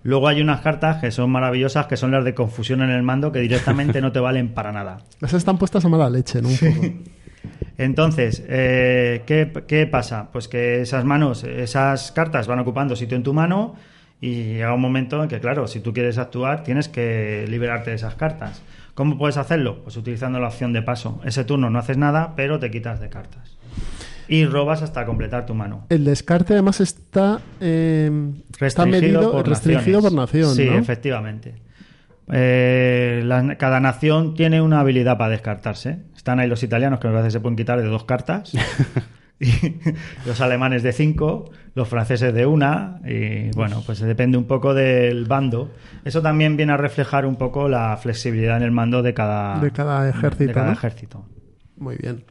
Luego hay unas cartas que son maravillosas, que son las de confusión en el mando, que directamente no te valen para nada. <laughs> Esas están puestas a mala leche, ¿no? Un poco. Entonces, eh, ¿qué, qué pasa? Pues que esas manos, esas cartas van ocupando sitio en tu mano y llega un momento en que, claro, si tú quieres actuar, tienes que liberarte de esas cartas. ¿Cómo puedes hacerlo? Pues utilizando la opción de paso. Ese turno no haces nada, pero te quitas de cartas. Y robas hasta completar tu mano. El descarte además está, eh, está medido, restringido por nación, Sí, ¿no? efectivamente. Eh, la- cada nación tiene una habilidad para descartarse. Están ahí los italianos que me parece se pueden quitar de dos cartas. <laughs> y los alemanes de cinco, los franceses de una. Y bueno, pues depende un poco del bando. Eso también viene a reflejar un poco la flexibilidad en el mando de cada, De cada ejército, de cada ¿no? ejército. Muy bien.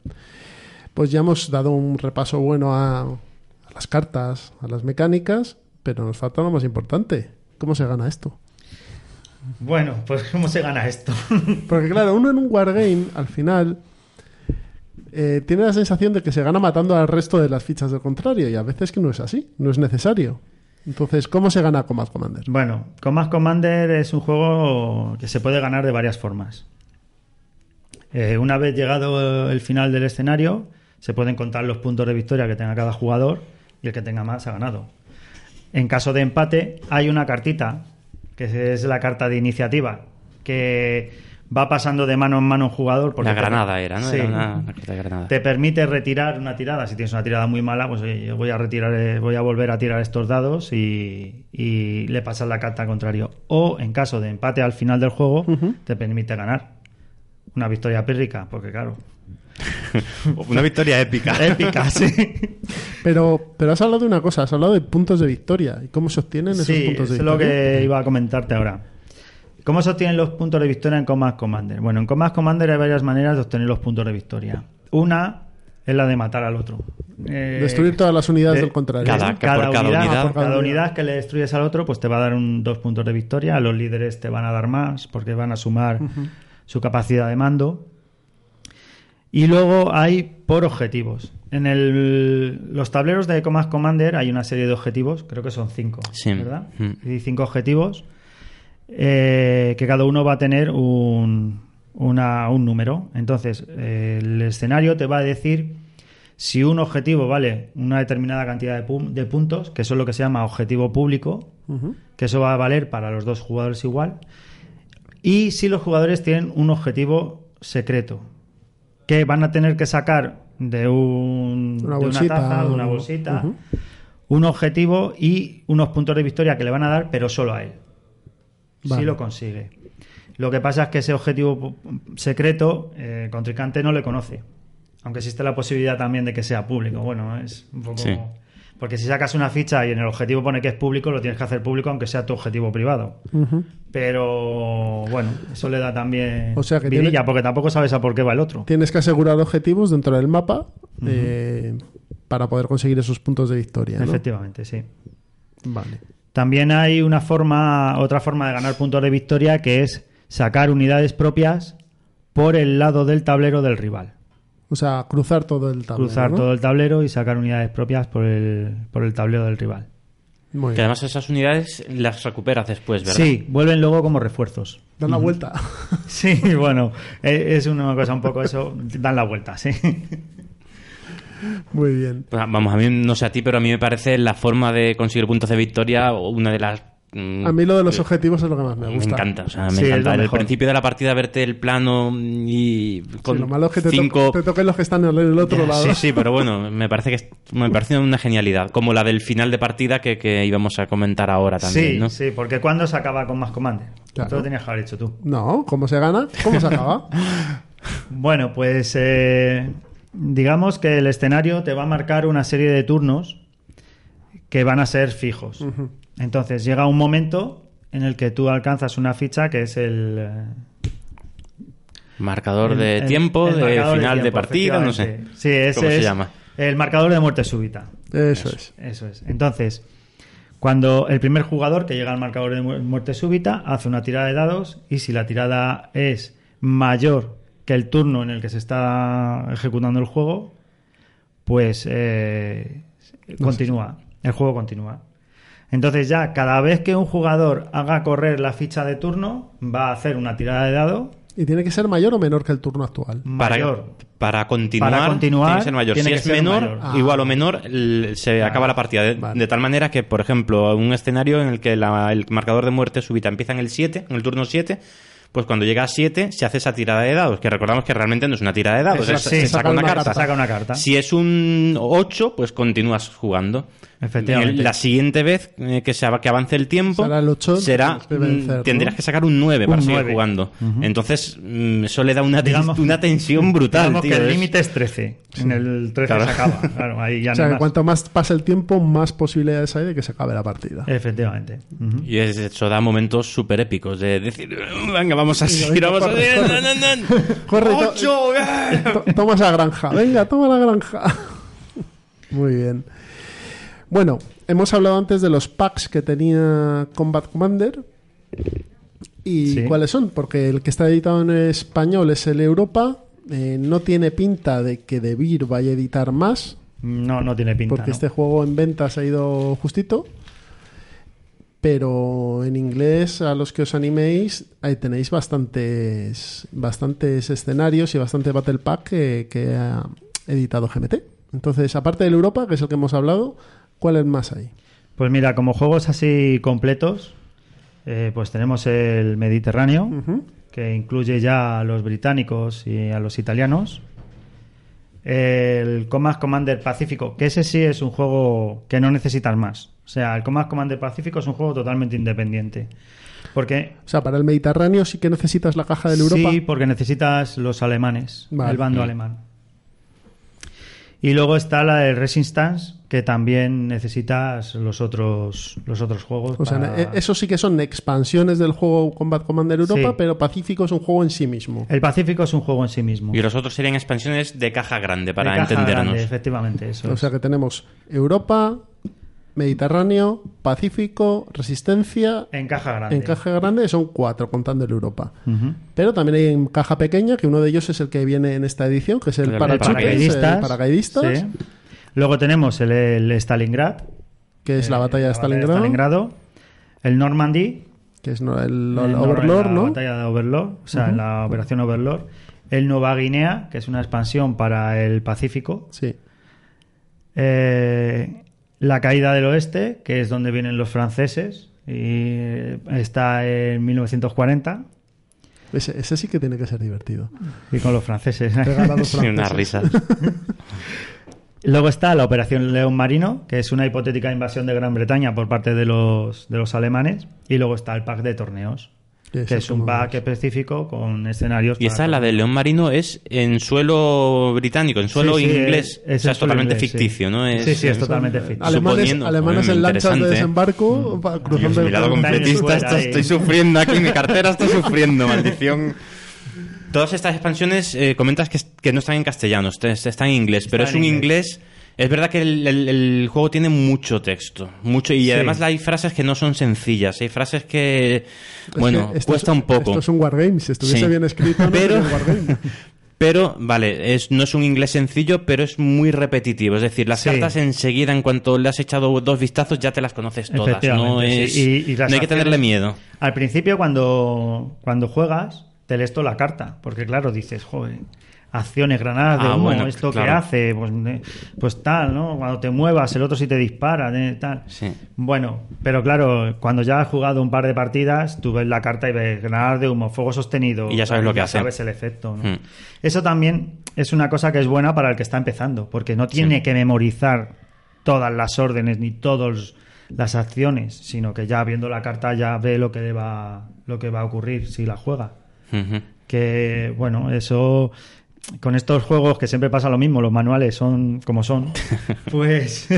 Pues ya hemos dado un repaso bueno a, a las cartas, a las mecánicas, pero nos falta lo más importante. ¿Cómo se gana esto? Bueno, pues ¿cómo se gana esto? <laughs> Porque claro, uno en un wargame, al final, eh, tiene la sensación de que se gana matando al resto de las fichas del contrario, y a veces que no es así, no es necesario. Entonces, ¿cómo se gana Command Commander? Bueno, Command Commander es un juego que se puede ganar de varias formas. Eh, una vez llegado el final del escenario, se pueden contar los puntos de victoria que tenga cada jugador y el que tenga más ha ganado. En caso de empate, hay una cartita, que es la carta de iniciativa, que va pasando de mano en mano un jugador. porque La te- granada era, ¿no? Sí. Era una, una carta de granada. Te permite retirar una tirada. Si tienes una tirada muy mala, pues oye, yo voy a retirar, eh, voy a volver a tirar estos dados y, y le pasas la carta al contrario. O en caso de empate al final del juego, te permite ganar. Una victoria pírrica, porque claro. <laughs> Una victoria épica. Épica, sí. Pero, pero has hablado de una cosa, has hablado de puntos de victoria. ¿Y cómo se obtienen esos Sí, puntos de es lo victoria? que iba a comentarte ahora. ¿Cómo se obtienen los puntos de victoria en Command Commander? Bueno, en Command Commander hay varias maneras de obtener los puntos de victoria. Una es la de matar al otro. Eh, Destruir todas las unidades de- del contrario. Cada- unidad. Por cada cada unidad que le destruyes al otro, pues te va a dar un, dos puntos de victoria. A los líderes te van a dar más porque van a sumar su capacidad de mando. Y luego hay por objetivos. En el- los tableros de Command Commander hay una serie de objetivos, creo que son cinco, Sí. ¿verdad? Mm. Y cinco objetivos eh, que cada uno va a tener un, una- un número. Entonces, eh, el escenario te va a decir si un objetivo vale una determinada cantidad de, pum- de puntos, que eso es lo que se llama objetivo público, que eso va a valer para los dos jugadores igual, y si los jugadores tienen un objetivo secreto, que van a tener que sacar de, un, Una de bolsita, una taza, de una bolsita, un objetivo y unos puntos de victoria que le van a dar, pero solo a él. Vale. Si lo consigue. Lo que pasa es que ese objetivo secreto, eh, el contrincante no le conoce. Aunque existe la posibilidad también de que sea público. Bueno, es un poco. Sí. Porque si sacas una ficha y en el objetivo pone que es público, lo tienes que hacer público aunque sea tu objetivo privado. Pero bueno, eso le da también O sea que vidilla, tiene- porque tampoco sabes a por qué va el otro. Tienes que asegurar objetivos dentro del mapa eh, para poder conseguir esos puntos de victoria. ¿no? Efectivamente, sí. Vale. También hay una forma, otra forma de ganar puntos de victoria que es sacar unidades propias por el lado del tablero del rival. O sea, cruzar todo el tablero. Cruzar ¿no? todo el tablero y sacar unidades propias por el, por el tablero del rival. Muy Que bien. además esas unidades las recuperas después, ¿verdad? Sí, vuelven luego como refuerzos. Dan la vuelta. <laughs> Sí, bueno, e- es una cosa un poco eso, dan la vuelta, sí. Muy bien. Pues, vamos, a mí no sé a ti, pero a mí me parece la forma de conseguir puntos de victoria una de las A mí lo de los objetivos es lo que más me me gusta. encanta, o sea, me Sí, encanta. mejor. principio de la partida, verte el plano y Sí, con lo malo es que te, to- cinco... te toquen los que están en el otro lado. Sí, sí, pero bueno, me parece que es- me parece una genialidad, como la del final de partida que, que íbamos a comentar ahora también, sí, ¿no? sí, porque cuando se acaba con más Commander? Claro. Lo tenías que haber hecho tú. No, ¿cómo se gana? ¿Cómo se acaba? <laughs> Bueno, pues eh, digamos que el escenario te va a marcar una serie de turnos que van a ser fijos. Entonces llega un momento en el que tú alcanzas una ficha que es el... eh, Marcador de el- tiempo, el de marcador final de, tiempo, partida, no sé. efectivamente. Sí, ese ¿Cómo se llama? El marcador de muerte súbita. Eso es. Eso es. Entonces, cuando el primer jugador que llega al marcador de mu- muerte súbita hace una tirada de dados y si la tirada es mayor que el turno en el que se está ejecutando el juego, pues eh, continúa. El juego continúa. Entonces ya cada vez que un jugador haga correr la ficha de turno, va a hacer una tirada de dado ¿Y tiene que ser mayor o menor que el turno actual? mayor. Para, para continuar, Para continuar, tiene que ser mayor. tiene si es menor, mayor. Ah. igual o menor, se acaba la partida. De, vale. de tal manera que, por ejemplo, un escenario en el que la- el marcador de muerte súbita empieza en el 7, en el turno 7, pues cuando llega a 7 se hace esa tirada de dados, que recordamos que realmente no es una tirada de dados, Eso es- sí, se saca saca una una carta. carta. Saca una carta. Si es un 8, pues continúas jugando. Efectivamente. En La siguiente vez eh, que, se, que avance el tiempo Será el será, vencer, mm, tendrás ¿no? que sacar un 9 para Un seguir 9. jugando. Entonces, mm, eso le da una, Digamos- una tensión brutal. Digamos tío, que el límite es 13. En el 13 Claro. se acaba. Claro, ahí ya <laughs> O no sea, hay que más. cuanto más pasa el tiempo, más posibilidades hay de que se acabe la partida. Efectivamente. Y es- eso da momentos súper épicos de decir, venga, vamos a seguir, venga, vamos a seguir. corre. <laughs> <laughs> toma esa granja, venga, toma la granja. Muy bien. Bueno, hemos hablado antes de los packs que tenía Combat Commander. ¿Y Sí. cuáles son? Porque el que está editado en español es el Europa. eh, no tiene pinta de que De Beer vaya a editar más, No, no tiene pinta. porque ¿no? este juego en ventas ha ido justito. Pero en inglés, a los que os animéis, ahí tenéis bastantes, bastantes escenarios y bastante Battle Pack que, que ha editado GMT. Entonces, aparte del Europa, que es el que hemos hablado, ¿cuáles más hay? Pues mira, como juegos así completos, eh, pues tenemos el Mediterráneo, que incluye ya a los británicos y a los italianos. El Command Commander Pacífico, que ese sí es un juego que no necesitas más. O sea, el Command Commander Pacífico es un juego totalmente independiente. Porque O sea, para el Mediterráneo sí que necesitas la caja del Europa. Sí, porque necesitas los alemanes, Vale. el bando alemán. Y luego está la del Resistance, que también necesitas los otros los otros juegos. O sea, para- e- eso sí que son expansiones del juego Combat Commander Europa, Sí. pero Pacífico es un juego en sí mismo. El Pacífico es un juego en sí mismo. Y los otros serían expansiones de caja grande, para De caja entendernos. grande, efectivamente, eso O es. sea que tenemos Europa, Mediterráneo, Pacífico, Resistencia. En caja grande. En caja grande son cuatro, contando el Europa. Pero también hay en caja pequeña, que uno de ellos es el que viene en esta edición, que es el El Paracaidistas. el paracaidistas, Sí. Luego tenemos el, el Stalingrad. que es la eh, batalla de la Stalingrado, Stalingrado. El Normandy. que es no- el, el el Nor- Overlord, la ¿no? batalla de Overlord, o sea, la operación Overlord. El Nueva Guinea, que es una expansión para el Pacífico. Sí. Eh, la caída del oeste, que es donde vienen los franceses, y eh, está en 1940, Ese, ese sí que tiene que ser divertido. y con los franceses. Pegar a los <laughs> Sí, una franceses. risa. <laughs> Luego está la Operación León Marino, que es una hipotética invasión de Gran Bretaña por parte de los, de los alemanes. Y luego está el pack de torneos, Que es un pack específico con escenarios. Y esta, la del León Marino, es en suelo británico, en suelo Sí, sí, inglés. es- es o sea, es totalmente inglés, sí. ficticio, ¿no? Sí, sí, es totalmente ficticio. Alemanes, alemanes en lanchas de desembarco pa- cruzando Dios, el mi lado Atlántico. completista, estoy sufriendo aquí, mi cartera está sufriendo, maldición. Todas estas expansiones eh, comentas que, que no están en castellano, est- están en inglés, pero es un inglés. inglés. Es verdad que el, el- el juego tiene mucho texto, mucho y Sí. además hay frases que no son sencillas, hay frases que, Es bueno, que cuesta es- un poco. Esto es un wargame. Si estuviese Sí. bien escrito, no Pero- wargame. <laughs> Pero, vale, es, no es un inglés sencillo, pero es muy repetitivo. Es decir, las Sí. cartas enseguida, en cuanto le has echado dos vistazos, ya te las conoces todas. No, es. Y- y las no hay que tenerle miedo. Al principio, cuando, cuando juegas, te lees toda la carta. Porque, claro, dices, joder, acciones, granadas de Ah, humo, bueno, esto que hace, pues, pues tal, ¿no? Cuando te muevas, el otro sí te dispara, tal. Sí. Bueno, pero claro, cuando ya has jugado un par de partidas, tú ves la carta y ves granadas de humo, fuego sostenido. Y ya sabes lo que hace. sabes el efecto, ¿no? Hmm. Eso también es una cosa que es buena para el que está empezando, porque no tiene que memorizar todas las órdenes ni todas las acciones, sino que ya viendo la carta ya ve lo que le va, lo que va a ocurrir si la juega. Que bueno, eso con estos juegos que siempre pasa lo mismo, los manuales son como son, <laughs> pues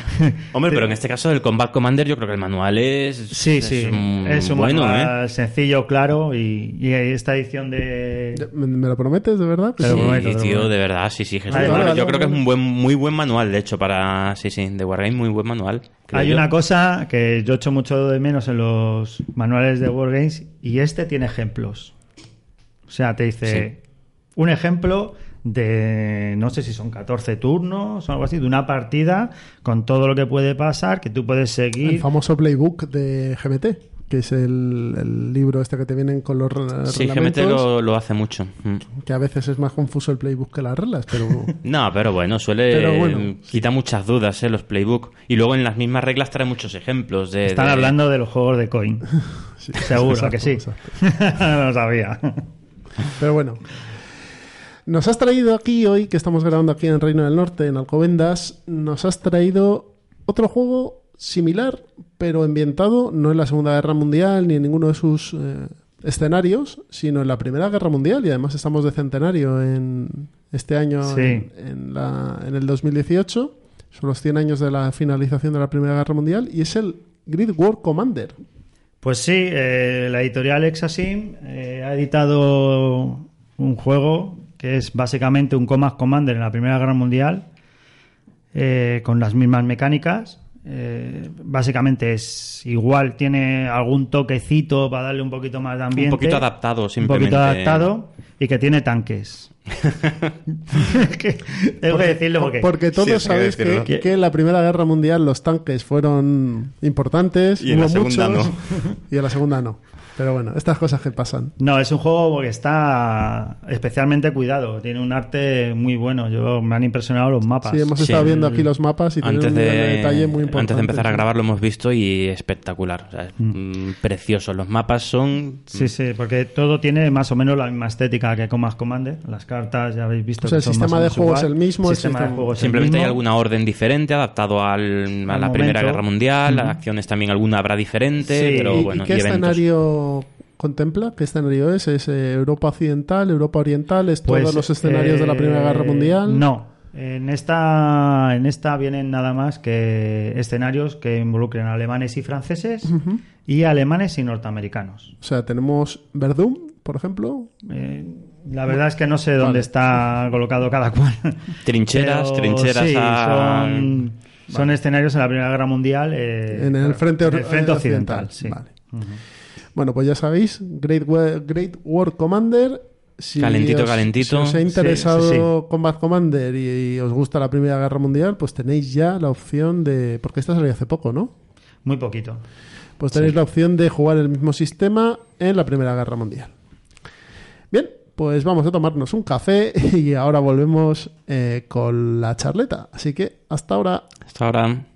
<laughs> Hombre, pero en este caso del Combat Commander yo creo que el manual es... Sí, es sí. un Es un bueno, manual ¿eh? sencillo, claro. Y, y esta edición de. ¿Me, me lo prometes, de verdad? Sí, prometo, tío, de verdad, sí, sí, Jesús. Vale, Bueno, vale, yo vale, creo que es un buen, muy buen manual, de hecho, para... Sí, sí, de Wargame, muy buen manual. Hay yo. una cosa que yo echo mucho de menos en los manuales de Wargames y este tiene ejemplos. O sea, te dice un ejemplo de, no sé si son 14 turnos o algo así, de una partida con todo lo que puede pasar, que tú puedes El seguir. famoso playbook de GMT, que es el, el libro este que te vienen con los re- Sí, GMT lo, lo hace mucho. Mm. que a veces es más confuso el playbook que las reglas, pero <laughs> No, pero bueno, suele... Pero bueno, quita muchas dudas, ¿eh? Los playbook. Y luego en las mismas reglas trae muchos ejemplos de... Están de- hablando de los juegos de coin. <laughs> sí, Seguro exacto, que sí. <laughs> no lo sabía. Pero bueno. Nos has traído aquí hoy, que estamos grabando aquí en Reino del Norte, en Alcobendas, nos has traído otro juego similar, pero ambientado no en la Segunda Guerra Mundial ni en ninguno de sus eh, escenarios, sino en la Primera Guerra Mundial. Y además estamos de centenario en este año, Sí. en, en la- en el 2018. Son los 100 años de la finalización de la Primera Guerra Mundial. Y es el Grid War Commander. Pues sí, eh, la editorial Exasim eh, ha editado un juego que es básicamente un Command Commander en la Primera Guerra Mundial eh, con las mismas mecánicas. Eh, básicamente es igual, tiene algún toquecito para darle un poquito más de ambiente. poquito adaptado, Un simplemente. poquito adaptado y que tiene tanques. <laughs> Que Tengo que decirlo porque... Porque todos Sí, hay que sabéis que, decirlo. que en la Primera Guerra Mundial los tanques fueron importantes. Y en hubo la segunda muchos, no. <laughs> Y en la segunda no. Pero bueno, estas cosas que pasan. No, es un juego que está especialmente cuidado. Tiene un arte muy bueno. Yo me han impresionado los mapas. Sí, hemos Sí. estado viendo aquí los mapas y tienen Antes un nivel de, de, detalle muy importante. antes de empezar a grabar lo hemos visto y espectacular. O sea, es mm, precioso. Los mapas son... Sí, sí, porque todo tiene más o menos la misma estética que Command Commander. Las cartas ya habéis visto O sea, que el son sistema más juego es el mismo, el sistema de juego es el Simplemente hay mismo. alguna orden diferente adaptado al- a la Primera. Guerra Mundial. Las Ujú. acciones también alguna habrá diferente, Sí. pero ¿Y, bueno, y qué y eventos. escenario contempla? ¿Qué escenario es? ¿Es eh, Europa Occidental, Europa Oriental? ¿Es Pues, todos los escenarios de la Primera eh, Guerra Mundial? No. En esta, en esta vienen nada más que escenarios que involucren alemanes y franceses y alemanes y norteamericanos. O sea, tenemos Verdún, por ejemplo. Eh, la verdad es que no sé dónde Vale. está colocado cada cual. Trincheras, Pero trincheras sí, a- son, son escenarios en la Primera Guerra Mundial. eh, En el frente, en el or- frente occidental. sí. Vale. Bueno, pues ya sabéis, Great, Wa- Great War Commander. Si Calentito, os, calentito. Si os ha Sí, interesado sí, Combat Commander y, y os gusta la Primera Guerra Mundial, pues tenéis ya la opción de. Porque esta salió hace poco, ¿no? Muy poquito. Pues tenéis la opción de jugar el mismo sistema en la Primera Guerra Mundial. Bien, pues vamos a tomarnos un café <laughs> y ahora volvemos eh, con la charleta. Así que hasta ahora. Hasta ahora.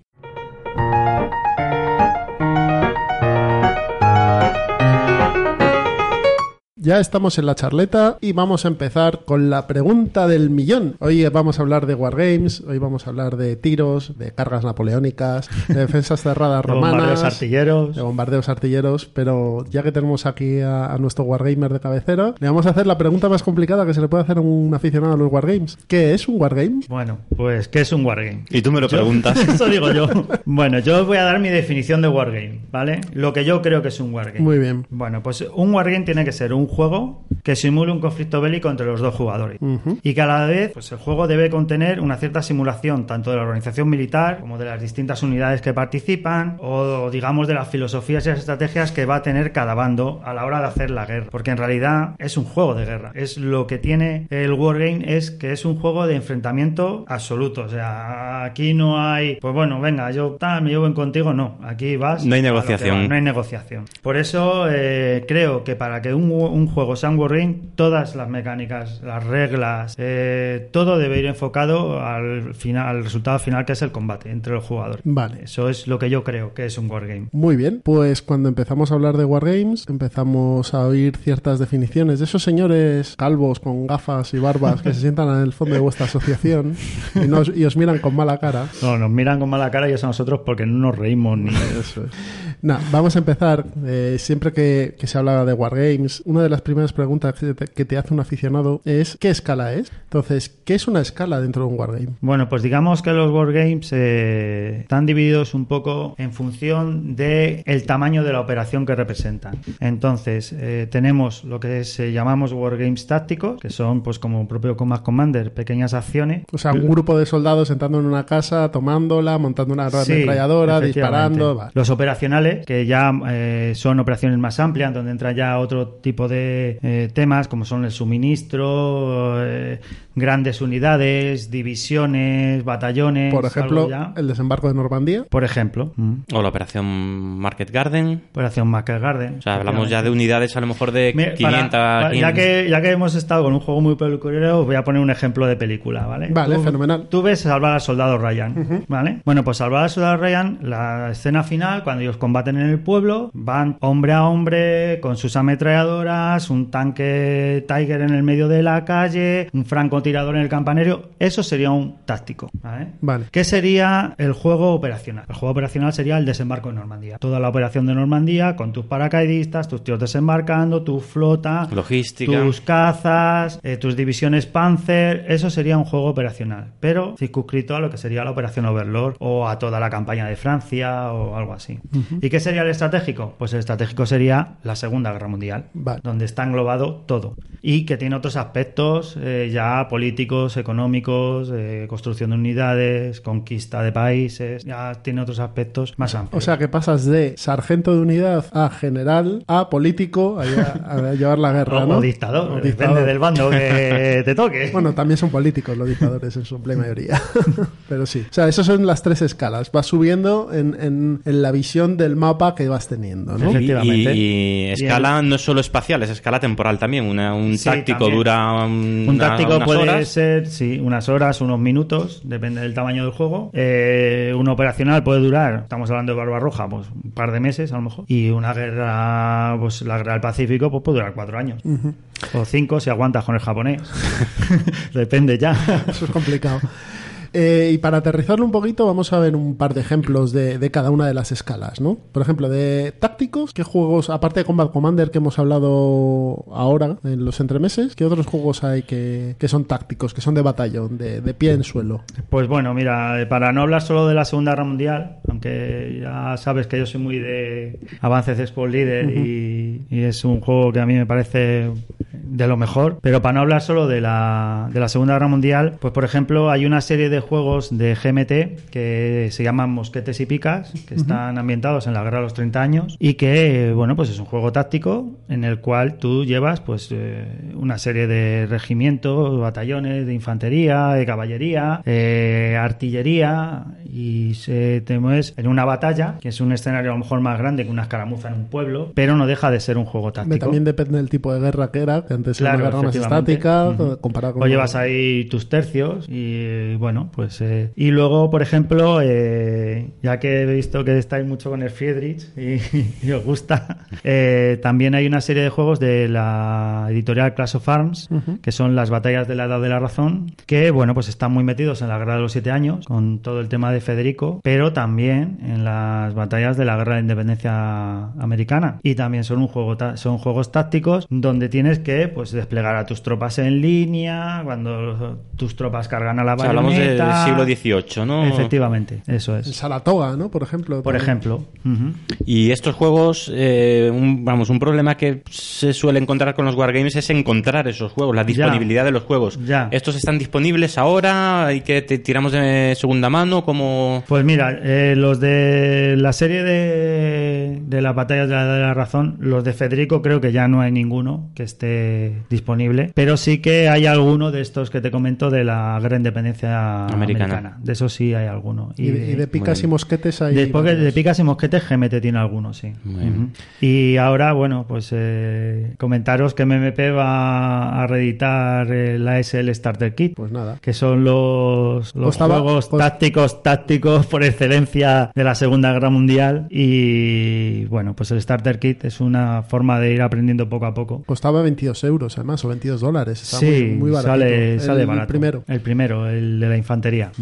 Ya estamos en la charleta y vamos a empezar con la pregunta del millón. Hoy vamos a hablar de Wargames, hoy vamos a hablar de tiros, de cargas napoleónicas, de defensas cerradas De bombardeos romanas, artilleros. de bombardeos artilleros, pero ya que tenemos aquí a, a nuestro Wargamer de cabecera, le vamos a hacer la pregunta más complicada que se le puede hacer a un aficionado a los Wargames. ¿Qué es un Wargame? Bueno, pues, ¿qué es un wargame? Y tú me lo Yo- preguntas. <laughs> Eso digo yo. Bueno, yo os voy a dar mi definición de wargame, ¿vale? Lo que yo creo que es un wargame. Muy bien. Bueno, pues un wargame tiene que ser un juego que simule un conflicto bélico entre los dos jugadores. Y que a la vez, pues el juego debe contener una cierta simulación tanto de la organización militar como de las distintas unidades que participan o digamos de las filosofías y las estrategias que va a tener cada bando a la hora de hacer la guerra. Porque en realidad es un juego de guerra. Es lo que tiene el wargame es que es un juego de enfrentamiento absoluto. O sea, aquí no hay, pues bueno, venga, yo tal, me llevo en contigo, no. Aquí vas. No hay negociación. va, no hay negociación. Por eso eh, creo que para que un, un juego sea un wargame Todas las mecánicas, las reglas, eh, todo debe ir enfocado al, final, al resultado final que es el combate entre los jugadores. Vale. Eso es lo que yo creo que es un Wargame. Muy bien, pues cuando empezamos a hablar de Wargames, empezamos a oír ciertas definiciones de esos señores calvos con gafas y barbas que se sientan en el fondo de vuestra asociación y, nos- y os miran con mala cara. No, nos miran con mala cara y eso a nosotros porque no nos reímos ni... Eso es. Nah, vamos a empezar. Eh, siempre que, que se habla de Wargames, una de las primeras preguntas que te, que te hace un aficionado es ¿qué escala es? Entonces, ¿qué es una escala dentro de un Wargame? Bueno, pues digamos que los wargames eh, están divididos un poco en función de el tamaño de la operación que representan. Entonces, eh, tenemos lo que se llamamos wargames tácticos, que son pues como propio Combat Commander, pequeñas acciones. O sea, un grupo de soldados entrando en una casa, tomándola, montando una Sí, disparando. vale. Los operacionales, que ya eh, son operaciones más amplias, donde entra ya otro tipo de eh, temas, como son el suministro, eh, grandes unidades, divisiones, batallones. Por ejemplo, algo ya. el desembarco de Normandía. Por ejemplo, mm. O la operación Market Garden. Operación Market Garden. O sea, hablamos ya de unidades a lo mejor de Mira, 500. para- para- 500. ya, que, ya que hemos estado con un juego muy peculiar, os voy a poner un ejemplo de película, ¿vale? Vale, Tú- fenomenal. Tú ves Salvar al Soldado Ryan, ¿vale? Bueno, pues Salvar al Soldado Ryan, la escena final, cuando ellos combaten en el pueblo, van hombre a hombre con sus ametralladoras, un tanque Tiger en el medio de la calle, un francotirador en el campanario. Eso sería un táctico, ¿vale? Vale. ¿Qué sería el juego operacional? El juego operacional sería el desembarco en Normandía. Toda la operación de Normandía con tus paracaidistas, tus tíos desembarcando, tu flota, Logística. tus cazas, eh, tus divisiones Panzer. Eso sería un juego operacional, pero circunscrito a lo que sería la operación Overlord o a toda la campaña de Francia o algo así. ¿Y qué sería el estratégico? Pues el estratégico sería la Segunda Guerra Mundial, Vale. donde está englobado todo y que tiene otros aspectos eh, ya políticos, económicos, eh, construcción de unidades, conquista de países, ya tiene otros aspectos más O amplios. sea que pasas de sargento de unidad a general a político a, lle- a llevar la guerra, o, ¿no? o dictador, O depende dictador. del bando que te toque. <laughs> Bueno, también son políticos los dictadores en su amplia mayoría. <laughs> Pero sí. O sea, esas son las tres escalas. Vas subiendo en, en- en la visión del mapa que vas teniendo, ¿no? Y- Efectivamente. Y, y escala no es solo espacial, es escala temporal también. Una- un Sí, táctico también. dura un, Un una- táctico puede horas. ser, sí, unas horas, unos minutos, depende del tamaño del juego. Eh, un operacional puede durar, estamos hablando de Barbarroja, pues un par de meses a lo mejor. Y una guerra, pues la guerra del Pacífico, pues puede durar cuatro años. O cinco si aguantas con el japonés. <laughs> depende ya. Eso es complicado. <laughs> Eh, y para aterrizarlo un poquito, vamos a ver un par de ejemplos de, de cada una de las escalas, ¿no? Por ejemplo, de tácticos, ¿qué juegos, aparte de Combat Commander que hemos hablado ahora en los entremeses, qué otros juegos hay que, que son tácticos, que son de batallón, de, de pie en suelo? Pues bueno, mira, eh, para no hablar solo de la Segunda Guerra Mundial, aunque ya sabes que yo soy muy de avances de Sport Leader y, y es un juego que a mí me parece de lo mejor, pero para no hablar solo de la, de la Segunda Guerra Mundial, pues por ejemplo hay una serie de juegos de GMT que se llaman Mosquetes y Picas, que están ambientados en la Guerra de los 30 años y que, bueno, pues es un juego táctico en el cual tú llevas pues eh, una serie de regimientos, batallones de infantería, de caballería, eh, artillería y se te mueves en una batalla, que es un escenario a lo mejor más grande que una escaramuza en un pueblo, pero no deja de ser un juego táctico. También depende del tipo de guerra que era, que antes era Claro, una guerra más estática, comparado con... O llevas ahí tus tercios y bueno, pues... eh, y luego, por ejemplo, eh, ya que he visto que estáis mucho con el Friedrich y, <laughs> y os gusta, <laughs> eh, también hay una serie de juegos de la editorial Clash of Arms, que son las batallas de la Edad de la Razón, que bueno, pues están muy metidos en la Guerra de los Siete Años, con todo el tema de Federico, pero también en las batallas de la Guerra de la Independencia Americana. Y también son un juego son juegos tácticos donde tienes que pues desplegar a tus tropas en línea, cuando tus tropas cargan a la O sea, del bayoneta. siglo XVIII, ¿no? Efectivamente, eso El es. Saratoga, ¿no? Por ejemplo. Por también. ejemplo. Y estos juegos, eh, un, vamos, un problema que se suele encontrar con los wargames es encontrar esos juegos, la disponibilidad de los juegos. Ya. ¿Estos están disponibles ahora? ¿Hay que te tiramos de segunda mano? como Pues mira, eh, los de la serie de de, de las batallas de la, de la razón, los de Federico creo que ya no hay ninguno que esté disponible, pero sí que hay alguno de estos que te comento de la gran independencia Americana. americana. De eso sí hay alguno. Y, de- y de picas y mosquetes hay. Después de, picas y mosquetes, GMT tiene algunos, sí. Y ahora, bueno, pues eh, comentaros que MMP va a reeditar eh, la SL Starter Kit. Pues nada. Que son los, los Costaba- juegos cost- tácticos, tácticos por excelencia de la Segunda Guerra Mundial. Y bueno, pues el Starter Kit es una forma de ir aprendiendo poco a poco. Costaba 22 euros, además, o 22 dólares. Está sí, muy, muy barato. sale, sale barato. primero. El primero, el de la infantería.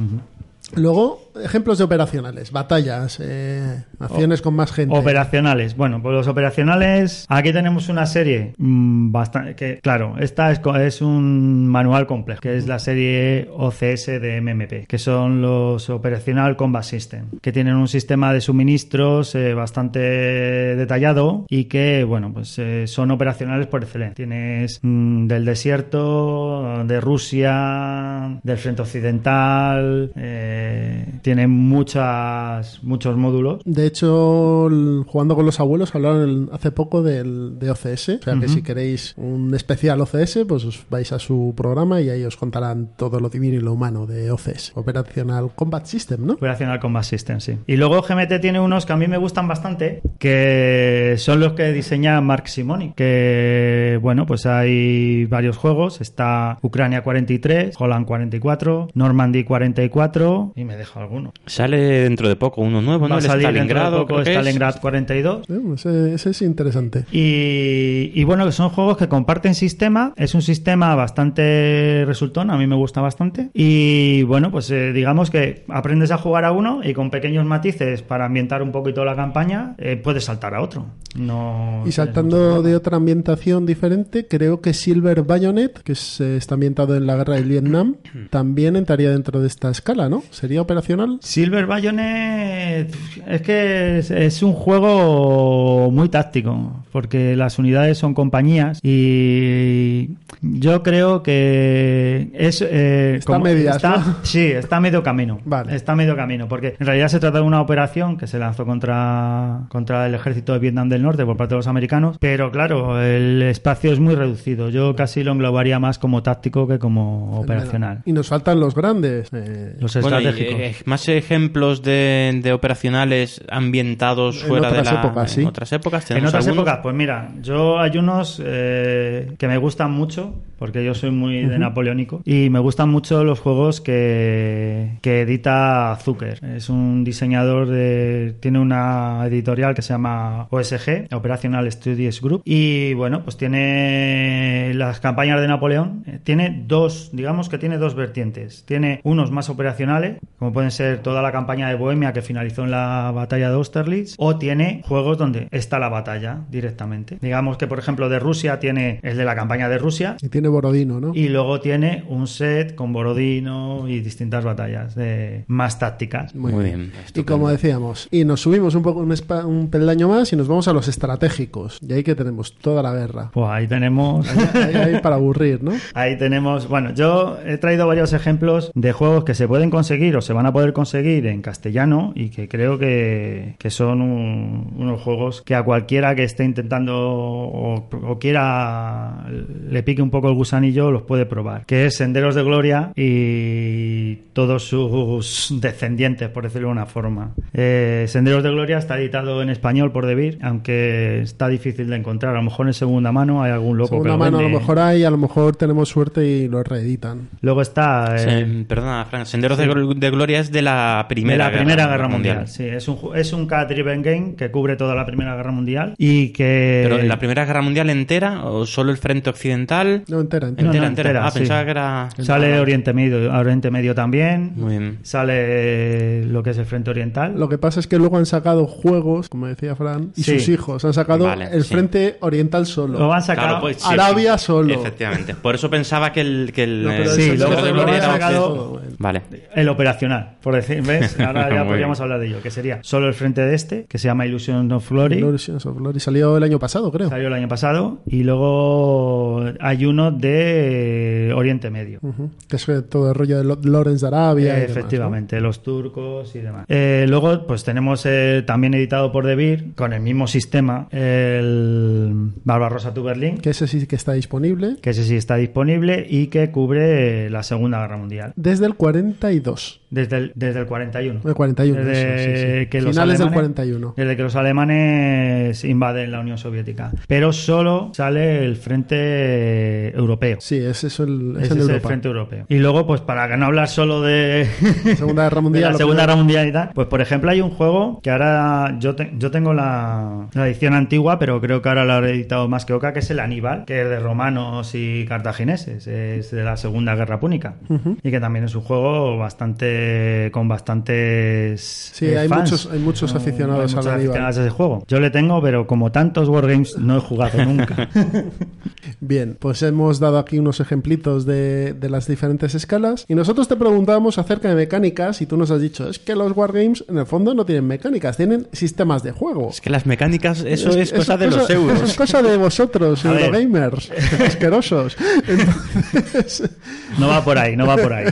Luego, ejemplos de operacionales, batallas, eh, acciones con más gente. Operacionales. Bueno, pues los operacionales. Aquí tenemos una serie bastante. Que, claro, esta es, es un manual complejo, que es la serie OCS de MMP, que son los Operational Combat System, que tienen un sistema de suministros eh, bastante detallado y que, bueno, pues eh, son operacionales por excelencia. Tienes mm, del desierto, de Rusia, del frente occidental, eh, tienen muchas, muchos módulos. De hecho, el- jugando con los abuelos hablaron el- hace poco del, de OCS. O sea que si queréis un especial OCS, pues os vais a su programa y ahí os contarán todo lo divino y lo humano de OCS. Operational Combat System, ¿no? Operational Combat System, sí. Y luego GMT tiene unos que a mí me gustan bastante, que son los que diseña Mark Simoni. Que, bueno, pues hay varios juegos. Está Ucrania 43, Holland 44, Normandy 44 y me dejo alguno. Sale dentro de poco uno nuevo, ¿no? Va a El salir dentro de Stalingrado, poco creo que es. Stalingrad 42. Eh, Ese, ese es interesante. Y, y bueno, que son juegos que comparten sistema. Es un sistema bastante resultón, a mí me gusta bastante. Y bueno, pues eh, digamos que aprendes a jugar a uno y con pequeños matices para ambientar un poquito la campaña, eh, puedes saltar a otro. No Y saltando de otra ambientación diferente, creo que Silver Bayonet, que es, eh, está ambientado en la guerra del Vietnam, también entraría dentro de esta escala, ¿no? ¿Sería operacional? Silver Bayonet es que es, es un juego muy táctico porque las unidades son compañías y yo creo que es eh, Está a medias, está- ¿no? <laughs> sí está medio camino Vale. está medio camino porque en realidad se trata de una operación que se lanzó contra contra el ejército de Vietnam del Norte por parte de los americanos pero claro el espacio es muy reducido yo casi lo englobaría más como táctico que como operacional Y nos faltan los grandes. eh, los Bueno, y, estratégicos eh, más ejemplos de, de operacionales ambientados En fuera de otras la... épocas, sí. En otras épocas En otras algunos? épocas, pues mira, yo hay unos eh, que me gustan mucho, porque yo soy muy de napoleónico, y me gustan mucho los juegos que, que edita Zucker. Es un diseñador de... tiene una editorial que se llama OSG, Operational Studies Group, y bueno, pues tiene las campañas de Napoleón, eh, tiene dos, digamos que tiene dos vertientes. Tiene unos más operacionales, como pueden ser toda la campaña de Bohemia que finalizó en la batalla de Austerlitz, o tiene juegos donde está la batalla directamente. Digamos que, por ejemplo, de Rusia tiene el de la campaña de Rusia, y tiene Borodino, ¿no? y luego tiene un set con Borodino y distintas batallas de más tácticas. Muy bien. Y como decíamos, y nos subimos un poco un, peldaño más y nos vamos a los estratégicos. Y ahí que tenemos toda la guerra. Pues ahí tenemos. Ahí, ahí para aburrir, ¿no? Ahí tenemos, bueno, yo he traído varios ejemplos de juegos que se pueden conseguir o se van a poder conseguir en castellano y que creo que, que son un- unos juegos que a cualquiera que esté intentando o, o quiera le pique un poco el gusanillo los puede probar. Que es Senderos de Gloria y todos sus descendientes, por decirlo de una forma. Eh, Senderos de Gloria está editado en español por Debir, aunque está difícil de encontrar. A lo mejor en segunda mano hay algún loco que Segunda lo mano a lo vende. mejor hay, a lo mejor tenemos suerte y lo reeditan. Luego está eh, perdona, Fran, Senderos de Gloria es de la Primera, de la Primera Guerra, Mundial. Sí, es un, es un card-driven game que cubre toda la Primera Guerra Mundial y que... ¿Pero la Primera Guerra Mundial entera o solo el frente occidental? No, entera, entera. No, entera, no, entera. entera, Ah, sí. pensaba que era... Sale Oriente Medio, Oriente Medio también. Muy bien. Sale lo que es el Frente Oriental. Lo que pasa es que luego han sacado juegos, como decía Fran, y Sí. sus hijos. Han sacado Vale, el sí. frente oriental solo. Lo han sacado... Claro, pues, sí, Arabia sí. solo. Efectivamente. Por eso pensaba que el, que el No, pero eh, el Sí, Senderos luego- de luego Gloria han era sacado- todo, bueno. Vale. El operacional. Por decir, ¿ves? <laughs> Ahora ya podríamos hablar de ello, que sería solo el frente de este, que se llama Illusion of Glory. Illusions of Glory salió el año pasado, creo. Salió el año pasado y luego hay uno de Oriente Medio. Que es eh, todo el rollo de Lawrence de Arabia. y demás, ¿no? Efectivamente, los turcos y demás. Eh, luego, pues tenemos eh, también editado por Devir, con el mismo sistema, el Barbarossa to Berlin, Que ese sí que está disponible. que ese sí está disponible y que cubre eh, la Segunda Guerra Mundial. Desde el 42. Desde el, desde el 41. El 41. Desde eso, sí, sí. que los Finales del alemanes- 41. Desde que los alemanes invaden la Unión Soviética. Pero solo sale el frente europeo. Sí, es eso el, es el frente europeo. Y luego, pues para no hablar solo de Segunda Guerra <laughs> de Mundial. la Segunda Guerra Mundial y tal, pues por ejemplo hay un juego que ahora yo, te- yo tengo la, la edición antigua, pero creo que ahora lo han editado más que Oca, que es el Aníbal, que es de romanos y cartagineses, es de la Segunda Guerra Púnica. Y que también es un juego bastante con bastantes Sí, eh, hay fans. muchos- hay muchos aficionados hay muchos al Aníbal. aficionados a ese juego. Yo le tengo, pero como tantos Wargames no he jugado nunca. <laughs> Bien, pues hemos dado aquí unos ejemplitos de, de las diferentes escalas y nosotros te preguntábamos acerca de mecánicas y tú nos has dicho, es que los wargames en el fondo no tienen mecánicas, tienen sistemas de juego. Es que las mecánicas, eso es, cosa de los Eso es euros. cosa de vosotros. Eurogamers, <laughs> asquerosos. <laughs> Entonces, No va por ahí, no va por ahí.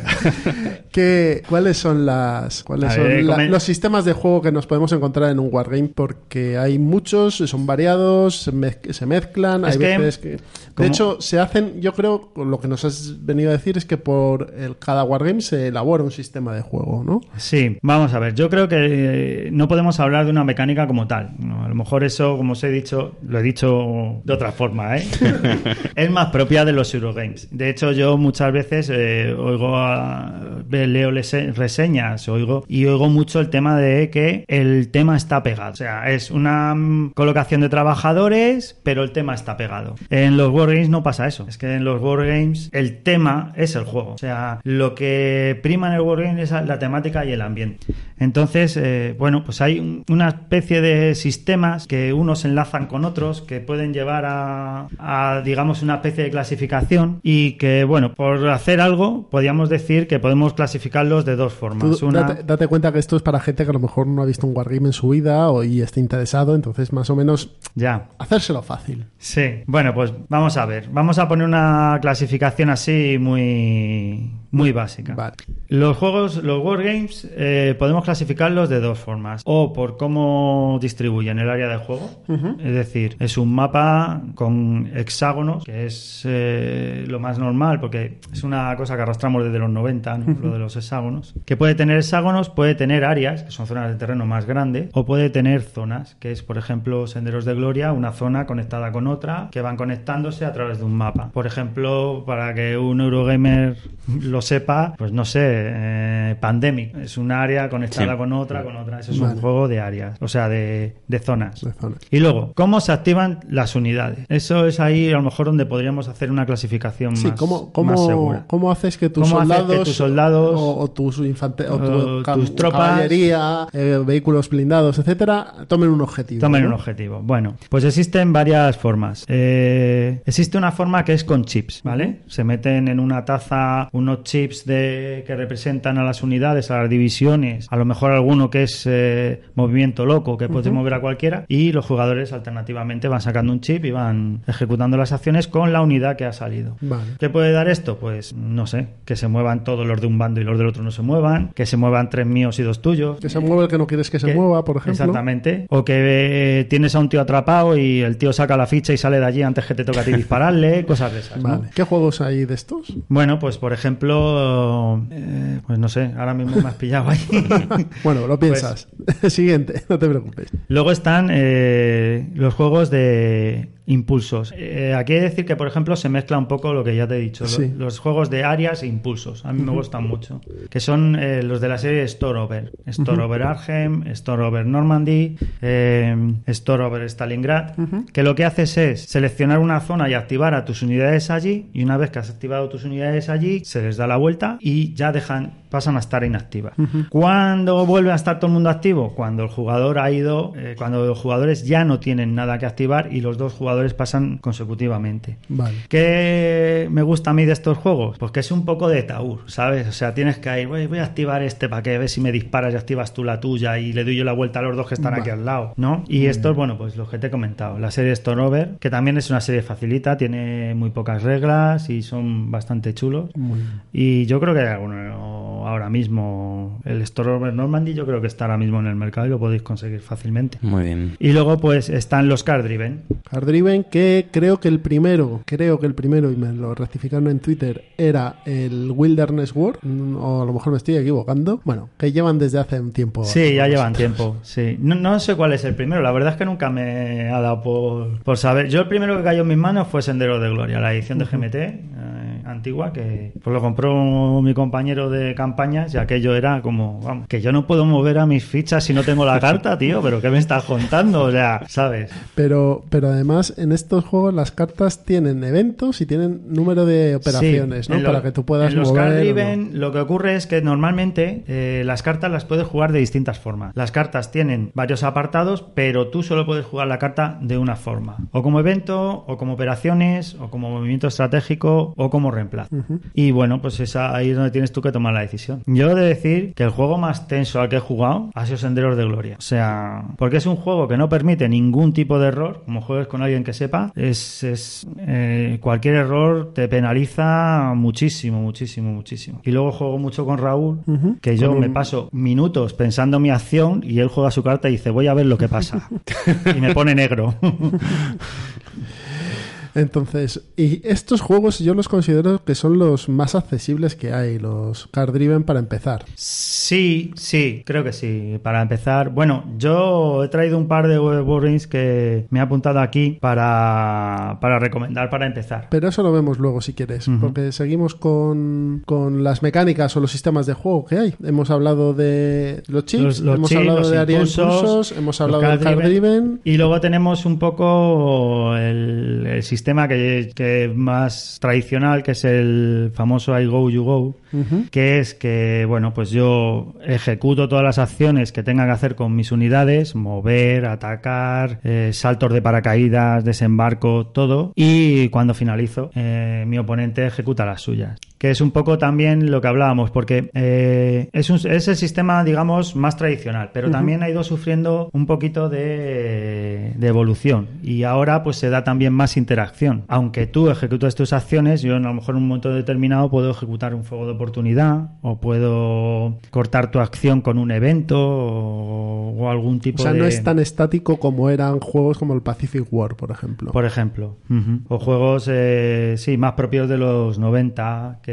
¿qué, ¿cuáles son las cuáles son la- los sistemas de juego que nos podemos encontrar en un wargame? Porque hay muchos, son variados, se, mez- se mezclan, Es hay que, veces que... De hecho, se hacen, yo creo, lo que nos has venido a decir es que por el, cada wargame se elabora un sistema de juego, ¿no? Sí, vamos a ver. Yo creo que eh, no podemos hablar de una mecánica como tal. No, a lo mejor eso, como os he dicho, lo he dicho de otra forma, ¿eh? <laughs> es más propia de los Eurogames. De hecho, yo muchas veces eh, oigo, a- leo lese- reseñas, oigo y oigo mucho el tema de que el tema está pegado. O sea, es una mm, colocación de trabajadores, pero el tema está pegado. En los Wargames no pasa eso. Es que en los Wargames el tema es el juego. O sea, lo que prima en el Wargame es la temática y el ambiente. Entonces, eh, bueno, pues hay un- una especie de sistemas que unos enlazan con otros, que pueden llevar a, a, digamos, una especie de clasificación y que, bueno, por hacer algo, podríamos decir que podemos clasificarlos de dos Tú formas. Una... date, date cuenta que esto es para gente que a lo mejor no ha visto un wargame en su vida o, y esté interesado, entonces más o menos Ya. hacérselo fácil. Sí, bueno, pues vamos a ver. Vamos a poner una clasificación así muy, muy básica. Vale. Los juegos, los wargames, eh, podemos clasificarlos de dos formas. O por cómo distribuyen el área de juego. Es decir, es un mapa con hexágonos, que es eh, lo más normal, porque es una cosa que arrastramos desde los 90, ¿no? lo de los hexágonos. Que puede tener hexágonos, puede tener áreas, que son zonas de terreno más grande, o puede tener zonas, que es, por ejemplo, Senderos de Gloria, una zona conectada con otra, que van conectándose a través de un mapa. Por ejemplo, para que un Eurogamer lo sepa, pues no sé, eh, Pandemic, es un área conectada Sí. con otra, con otra. Ese es Vale. un juego de áreas, o sea, de, de zonas. De. Y luego, ¿cómo se activan las unidades? Eso es ahí a lo mejor donde podríamos hacer una clasificación Sí, más, ¿cómo, más cómo, segura. cómo haces que tus ¿Cómo haces que soldados, tus soldados, o, o tus infante- o tu o ca- tus tropas, caballería, eh, vehículos blindados, etcétera, tomen un objetivo? Tomen ¿no? un objetivo. Bueno, pues existen varias formas. Eh, existe una forma que es con chips, ¿vale? Se meten en una taza unos chips de, que representan a las unidades, a las divisiones, a lo mejor alguno que es eh, movimiento loco, que puede mover a cualquiera, y los jugadores alternativamente van sacando un chip y van ejecutando las acciones con la unidad que ha salido. Vale. ¿Qué puede dar esto? Pues no sé, que se muevan todos los de un bando y los del otro no se muevan, que se muevan tres míos y dos tuyos. Que se mueva el que no quieres que se Que- mueva, por ejemplo. Exactamente. O que eh, tienes a un tío atrapado y el tío saca la ficha y sale de allí antes que te toque a ti dispararle, <laughs> cosas de esas. ¿Qué juegos hay de estos? Bueno, pues por ejemplo, eh, pues no sé, ahora mismo me has pillado ahí. <laughs> <laughs> bueno, lo piensas. Pues <laughs> Siguiente, <laughs> no te preocupes. Luego están eh, los juegos de impulsos. Eh, aquí hay que decir que, por ejemplo, se mezcla un poco lo que ya te he dicho, Sí. los juegos de áreas e impulsos. A mí me gustan mucho. Que son eh, los de la serie Storover. Storover Arnhem, Storover Normandy, eh, Storover Stalingrad. Que lo que haces es seleccionar una zona y activar a tus unidades allí. Y una vez que has activado tus unidades allí, se les da la vuelta y ya dejan, pasan a estar inactivas. ¿Cuándo vuelve a estar todo el mundo activo? Cuando el jugador ha ido, eh, cuando los jugadores ya no tienen nada que activar y los dos jugadores jugadores pasan consecutivamente. Vale. ¿Qué me gusta a mí de estos juegos? Pues que es un poco de taur, ¿sabes? O sea, tienes que ir, voy, voy a activar este para que veas si me disparas y activas tú la tuya y le doy yo la vuelta a los dos que están Vale. aquí al lado, ¿no? Y estos, bueno, pues los que te he comentado. La serie Stormover, que también es una serie facilita, tiene muy pocas reglas y son bastante chulos. Muy bien. Y yo creo que hay alguno ahora mismo, el Stormover Normandy, yo creo que está ahora mismo en el mercado y lo podéis conseguir fácilmente. Muy bien. Y luego, pues están los Card Driven. Hard Driven, que creo que el primero, creo que el primero, y me lo rectificaron en Twitter, era el Wilderness War, mm, o a lo mejor me estoy equivocando. Bueno, que llevan desde hace un tiempo. Sí, ya llevan tiempo. Sí. No, no sé cuál es el primero. La verdad es que nunca me ha dado por, por saber. Yo el primero que cayó en mis manos fue Sendero de Gloria, la edición de GMT eh, antigua, que pues lo compró mi compañero de campañas y aquello era como, vamos, que yo no puedo mover a mis fichas si no tengo la carta, tío, pero ¿qué me estás contando? O sea, ¿sabes? Pero, pero además en estos juegos las cartas tienen eventos y tienen número de operaciones, Sí, ¿no? lo- Para que tú puedas en los mover. Card o no. Driven, lo que ocurre es que normalmente eh, las cartas las puedes jugar de distintas formas. Las cartas tienen varios apartados, pero tú solo puedes jugar la carta de una forma. O como evento, o como operaciones, o como movimiento estratégico, o como reemplazo. Y bueno, pues esa, ahí es donde tienes tú que tomar la decisión. Yo he de decir que el juego más tenso al que he jugado ha sido Senderos de Gloria. O sea, porque es un juego que no permite ningún tipo de error, como juegues con alguien que sepa, es, es, eh, cualquier error te penaliza muchísimo, muchísimo, muchísimo. Y luego juego mucho con Raúl, que yo Con me un- paso minutos pensando mi acción y él juega su carta y dice, voy a ver lo que pasa. <laughs> y me pone negro. <laughs> Entonces, y estos juegos yo los considero que son los más accesibles que hay, los Card Driven para empezar. Sí, sí, creo que sí. Para empezar, bueno, yo he traído un par de wargames que me he apuntado aquí para, para recomendar para empezar. Pero eso lo vemos luego si quieres, porque seguimos con, con las mecánicas o los sistemas de juego que hay. Hemos hablado de los chips, Los- los hemos chips, hablado de área impulsos, hemos hablado Card driven. Driven. Y luego tenemos un poco el, el sistema que, que más tradicional, que es el famoso I Go, You Go, que es que, bueno, pues yo ejecuto todas las acciones que tenga que hacer con mis unidades, mover, atacar, eh, saltos de paracaídas, desembarco, todo, y cuando finalizo, eh, mi oponente ejecuta las suyas. Que es un poco también lo que hablábamos, porque eh, es, un- es el sistema, digamos, más tradicional, pero también ha ido sufriendo un poquito de, de evolución. Y ahora, pues se da también más interacción. Aunque tú ejecutes tus acciones, yo a lo mejor en un momento determinado puedo ejecutar un fuego de oportunidad, o puedo cortar tu acción con un evento, o, o algún O tipo sea, de. no es tan estático como eran juegos como el Pacific War, por ejemplo. Por ejemplo. O juegos, eh, sí, más propios de los 90 que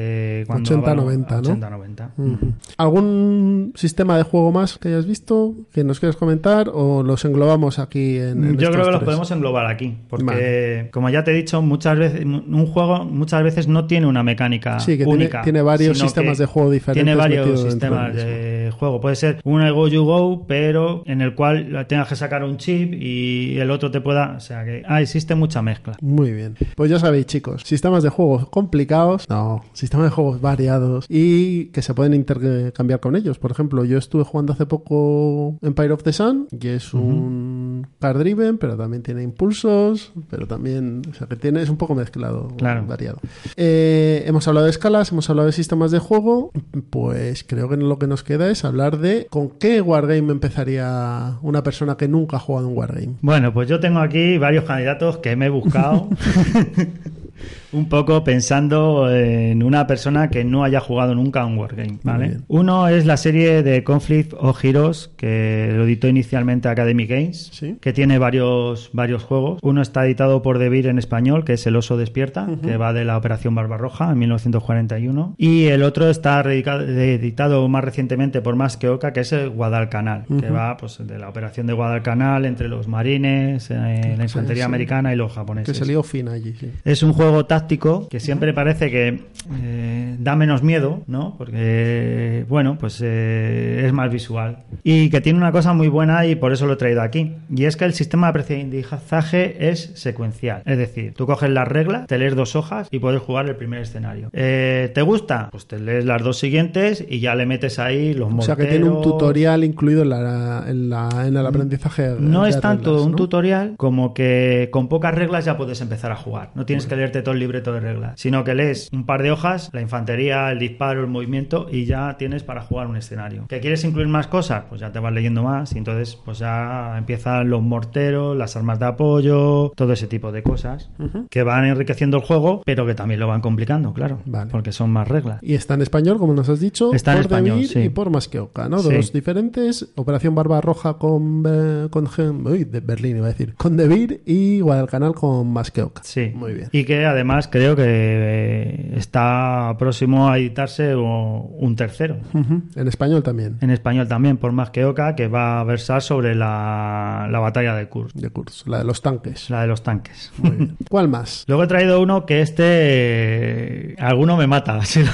cuando... 80, bueno, 90, ¿no? 80, 90. Ujú. ¿Algún sistema de juego más que hayas visto que nos quieras comentar o los englobamos aquí en, en Yo creo que los podemos englobar aquí, porque Vale. como ya te he dicho, muchas veces un juego muchas veces no tiene una mecánica Sí, que única. tiene varios sistemas de juego diferentes Tiene varios sistemas de juego. Puede ser un Go You Go, pero en el cual tengas que sacar un chip y el otro te pueda, o sea que ah, existe mucha mezcla. Muy bien. Pues ya sabéis, chicos, sistemas de juegos complicados, no, sistemas de juegos variados y que se pueden intercambiar con ellos. Por ejemplo, yo estuve jugando hace poco Empire of the Sun, que es un card driven, pero también tiene impulsos, pero también, o sea, que tiene, es un poco mezclado, Claro. variado. Eh, hemos hablado de escalas, hemos hablado de sistemas de juego, pues creo que lo que nos queda es hablar de con qué wargame empezaría una persona que nunca ha jugado un wargame. Bueno, pues yo tengo aquí varios candidatos que me he buscado. <laughs> un poco pensando en una persona que no haya jugado nunca a un Wargame, ¿vale? Uno es la serie de Conflict of Heroes que lo editó inicialmente Academy Games, Sí. que tiene varios, varios juegos. Uno está editado por Devir en español, que es El Oso Despierta, que va de la Operación Barbarroja en 1941. Y el otro está editado más recientemente por Más que Oca, que es el Guadalcanal, que va pues, de la Operación de Guadalcanal entre los marines, eh, la infantería sí. americana y los Que japoneses. se lió fin allí, sí. Es un juego táctico que siempre parece que eh, da menos miedo, ¿no? Porque, bueno, pues eh, es más visual. Y que tiene una cosa muy buena y por eso lo he traído aquí. Y es que el sistema de aprendizaje es secuencial. Es decir, tú coges las reglas, te lees dos hojas y puedes jugar el primer escenario. Eh, ¿Te gusta? Pues te lees las dos siguientes y ya le metes ahí los O sea que tiene un tutorial incluido en, la, en, la- en el aprendizaje. No es tanto reglas, un ¿no? tutorial como que con pocas reglas ya puedes empezar a jugar. No tienes que leerte todo el libreto de reglas, sino que lees un par de hojas, la infantería, el disparo, el movimiento y ya tienes para jugar un escenario. ¿Que quieres incluir más cosas? Pues ya te vas leyendo más y entonces pues ya empiezan los morteros, las armas de apoyo, todo ese tipo de cosas que van enriqueciendo el juego, pero que también lo van complicando, claro, Vale. porque son más reglas. Y está en español, como nos has dicho, Está en por español, Devir sí. y por Masqueoka, ¿no? Sí. Dos diferentes. Operación Barbarroja con, con uy, de Berlín iba a decir. Con Devir y Guadalcanal con Masqueoka. Sí. Muy bien. Y que además creo que eh, está próximo a editarse o- un tercero. Ujú. En español también. En español también, por más que Oca, que va a versar sobre la, la batalla de Kursk, De curso, la de los tanques. la de los tanques. Muy bien. <laughs> ¿Cuál más? Luego he traído uno que este. Alguno me mata. <laughs> si lo.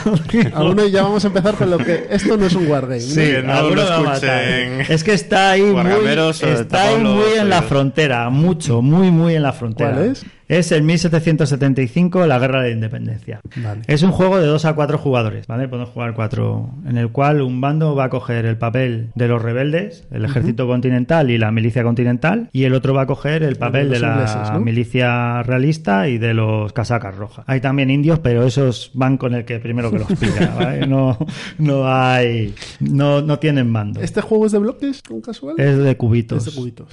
Alguno y ya vamos a empezar con lo que. Esto no es un wargame. Sí, Que no alguno lo me va a matar. escuchen. Es que está ahí muy, eh, está ahí muy en la frontera, mucho, muy, muy en la frontera. ¿Cuál es? Es el 1775, la Guerra de la Independencia. Vale. Es un juego de 2 a 4 jugadores, ¿vale? Podemos jugar 4, en el cual un bando va a coger el papel de los rebeldes, el ejército continental y la milicia continental, y el otro va a coger el papel de la ingleses, ¿no? milicia realista y de los casacas rojas. Hay también indios, pero esos van con el que primero que los <laughs> pilla, ¿vale? No, no hay, no, no tienen mando. ¿Este juego es de bloques? ¿Un casual? Es de cubitos. Es de cubitos.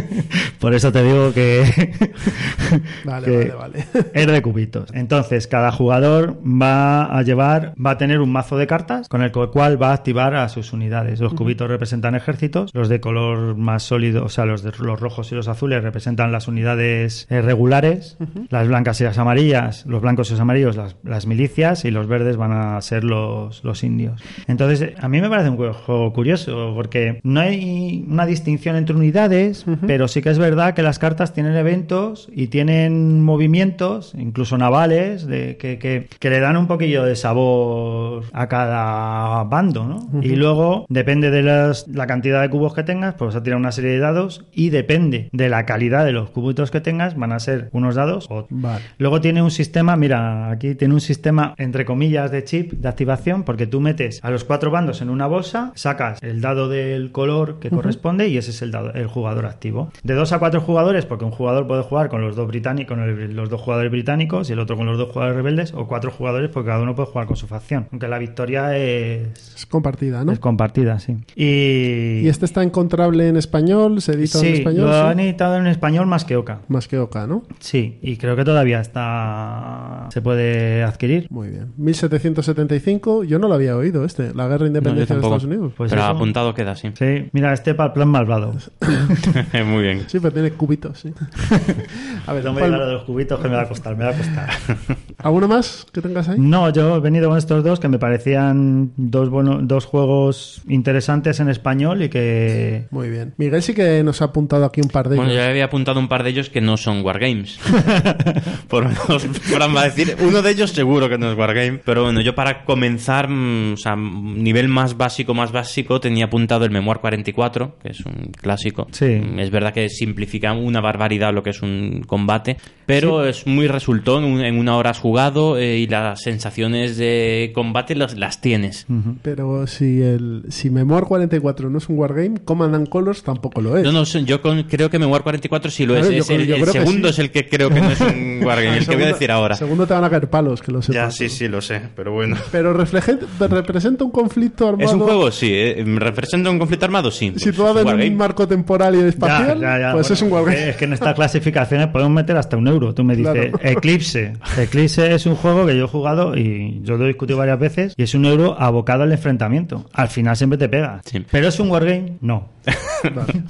<laughs> Por eso te digo que. Vale, que vale, vale. <laughs> Es de cubitos. Entonces, cada jugador va a llevar, va a tener un mazo de cartas con el cual va a activar a sus unidades. Los cubitos representan ejércitos, los de color más sólido, o sea, los, de, los rojos y los azules representan las unidades eh, regulares, las blancas y las amarillas, los blancos y los amarillos, las, las milicias, y los verdes van a ser los, los indios. Entonces, a mí me parece un juego curioso, porque no hay una distinción entre unidades, pero sí que es verdad que las cartas tienen eventos y tienen movimientos, incluso navales, de, que, que- que le dan un poquillo de sabor a cada bando, ¿no? Y luego, depende de las- la cantidad de cubos que tengas, pues vas a tirar una serie de dados y depende de la calidad de los cubitos que tengas, van a ser unos dados o Vale. Luego tiene un sistema, mira, aquí tiene un sistema entre comillas de chip de activación porque tú metes a los cuatro bandos en una bolsa, sacas el dado del color que corresponde y ese es el, dado, el jugador activo. De dos a cuatro jugadores, porque un jugador puede jugar con los dos británicos, con el- los dos jugadores británicos y el otro con los dos jugadores rebeldes, o cuatro jugadores porque cada uno puede jugar con su facción. Aunque la victoria es, Es compartida, ¿no? es compartida, sí. Y, ¿Y este está encontrable en español? ¿Se edita en sí, español? lo Sí. han editado en español más que Oca. Más que Oca, ¿no? Sí, y creo que todavía está se puede adquirir. Muy bien. 1775, yo no lo había oído este, la guerra de No, independencia de tampoco. Estados Unidos. Pues Pero eso. apuntado queda así. Sí, mira, este para el plan malvado. <laughs> <laughs> Muy bien. Sí, pero tiene cubitos, sí. <laughs> A ver, No me ¿cuál- digas lo de los cubitos que me va a costar, me va a costar. <laughs> ¿alguno más que tengas ahí? No, yo he venido con estos dos que me parecían dos, buenos, dos juegos interesantes en español y que... Muy bien. Miguel sí que nos ha apuntado aquí un par de Bueno, ellos. yo había apuntado un par de ellos que no son Wargames. <laughs> Por lo menos Fran va a decir, uno de ellos seguro que no es Wargame. Pero bueno, yo para comenzar, mm, o sea, nivel más básico, más básico, tenía apuntado el Memoir 44, que es un clásico. Sí. Es verdad que simplifica una barbaridad lo que es un combate, pero es muy resultón. un- En una hora has jugado eh, y las sensaciones de combate las, las tienes. Pero si el si Memoir 44 no es un wargame, Command and Colors tampoco lo es. No, no, sé, yo con- creo que Memoir 44 sí lo es. Claro, yo Es creo- el, el segundo sí. es el que creo que no es un <laughs> Wargame, el que voy a Segundo- decir ahora. Segundo te van a caer palos, que lo sepas. Ya, sí, sí, lo sé, pero bueno. Pero refleje- representa un conflicto armado ¿Es un juego? Sí. ¿eh? ¿Representa un conflicto armado? Sí. Pues situado es un en un marco temporal y espacial. Ya, ya, ya, pues bueno, es un wargame. Es que en estas clasificaciones podemos meter hasta un euro. Tú me dices, Claro. <laughs> Eclipse. Eclipse es un juego que yo he jugado y yo lo he discutido varias veces y es un euro abocado al enfrentamiento. Al final siempre te pega. Sí. ¿Pero es un wargame? No. Vale.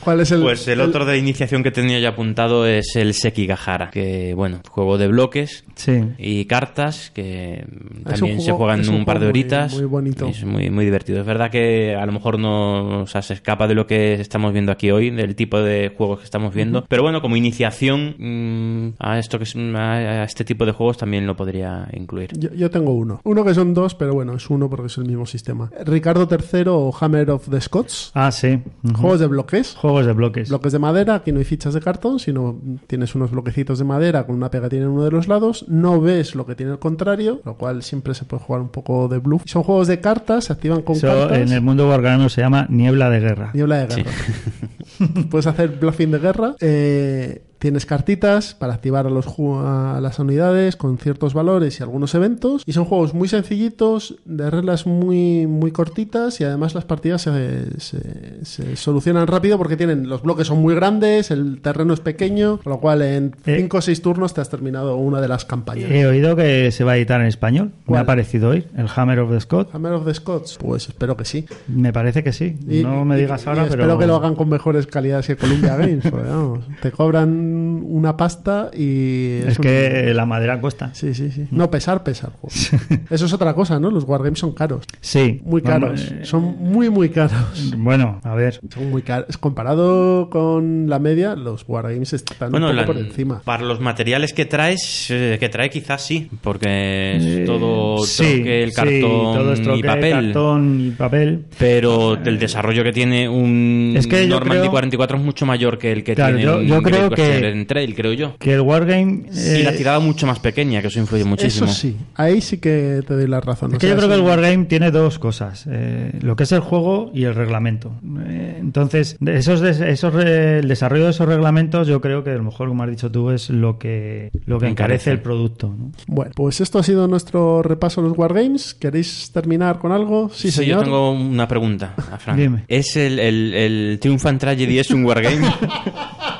¿Cuál es el...? Pues el otro de iniciación que tenía ya apuntado es el Sekigahara, que bueno, juego de bloques Sí. y cartas que también se juegan un un par de muy- horitas. muy bonito. Es muy, muy divertido. Es verdad que a lo mejor no o sea, se escapa de lo que estamos viendo aquí hoy, del tipo de juegos que estamos viendo. Pero bueno, como iniciación mm, a esto que es, a, a este tipo de juegos también lo podría incluir. Yo, yo tengo uno. Uno que son dos, pero bueno, es uno porque es el mismo sistema. Ricardo III o Hammer of the Scots. Ah, sí. Ujú. Juegos de bloques. Juegos de bloques. Bloques de madera, aquí no hay fichas de cartón, sino tienes unos bloquecitos de madera con una pegatina en uno de los lados, no ves lo que tiene el contrario, lo cual siempre se puede jugar un poco de bluff. Son juegos de cartas, se activan con Eso cartas. en el mundo wargaming se llama niebla de guerra. Niebla de guerra. <laughs> Puedes hacer bluffing de guerra. Eh, tienes cartitas para activar a, los, a las unidades con ciertos valores y algunos eventos. Y son juegos muy sencillitos, de reglas muy, muy cortitas y además las partidas se, se- se solucionan rápido porque tienen los bloques son muy grandes, el terreno es pequeño, con lo cual en Eh. 5 o 6 turnos te has terminado una de las campañas. He oído que se va a editar en español. Me ¿Cuál? ha parecido hoy. El Hammer of the Scott. Hammer of the Scots, pues espero que sí. Me parece que sí. Y- no me y- digas y ahora, pero. espero que lo hagan con mejores calidades que Columbia Games. porque, vamos, te cobran una pasta y. Es que la madera cuesta. Sí, sí, sí. No, pesar, pesar. <laughs> Eso es otra cosa, ¿no? Los wargames son caros. Sí. Muy Vamos, caros. eh, Son muy, muy caros. Bueno, a ver. Son muy caros. Comparado con la media, los wargames están Bueno, un poco la- por encima. para los materiales que traes, eh, que trae quizás sí, porque es Eh, todo sí, troque, el sí, cartón todo es troque, y papel. cartón y papel. Pero el desarrollo que tiene un Es que yo Normandy creo- 44 es mucho mayor que el que Claro, tiene yo- un yo creo Great que- Western Trail, creo yo. Que el Wargame. y la eh, tirada mucho más pequeña, que eso influye muchísimo. Eso sí. Ahí sí que te doy la razón. Es O que sea, yo creo que el Wargame tiene dos cosas, eh, lo que es el juego y el reglamento. Eh, entonces, esos, el desarrollo de esos reglamentos, yo creo que a lo mejor, como has dicho tú, es lo que, lo que encarece Encarece. el producto. ¿no? Bueno, pues esto ha sido nuestro repaso a los wargames. ¿Queréis terminar con algo? Sí, Sí, señor. yo tengo una pregunta a Fran. Dime. ¿Es el, el, el Triumphant Tragedy es un wargame? <laughs>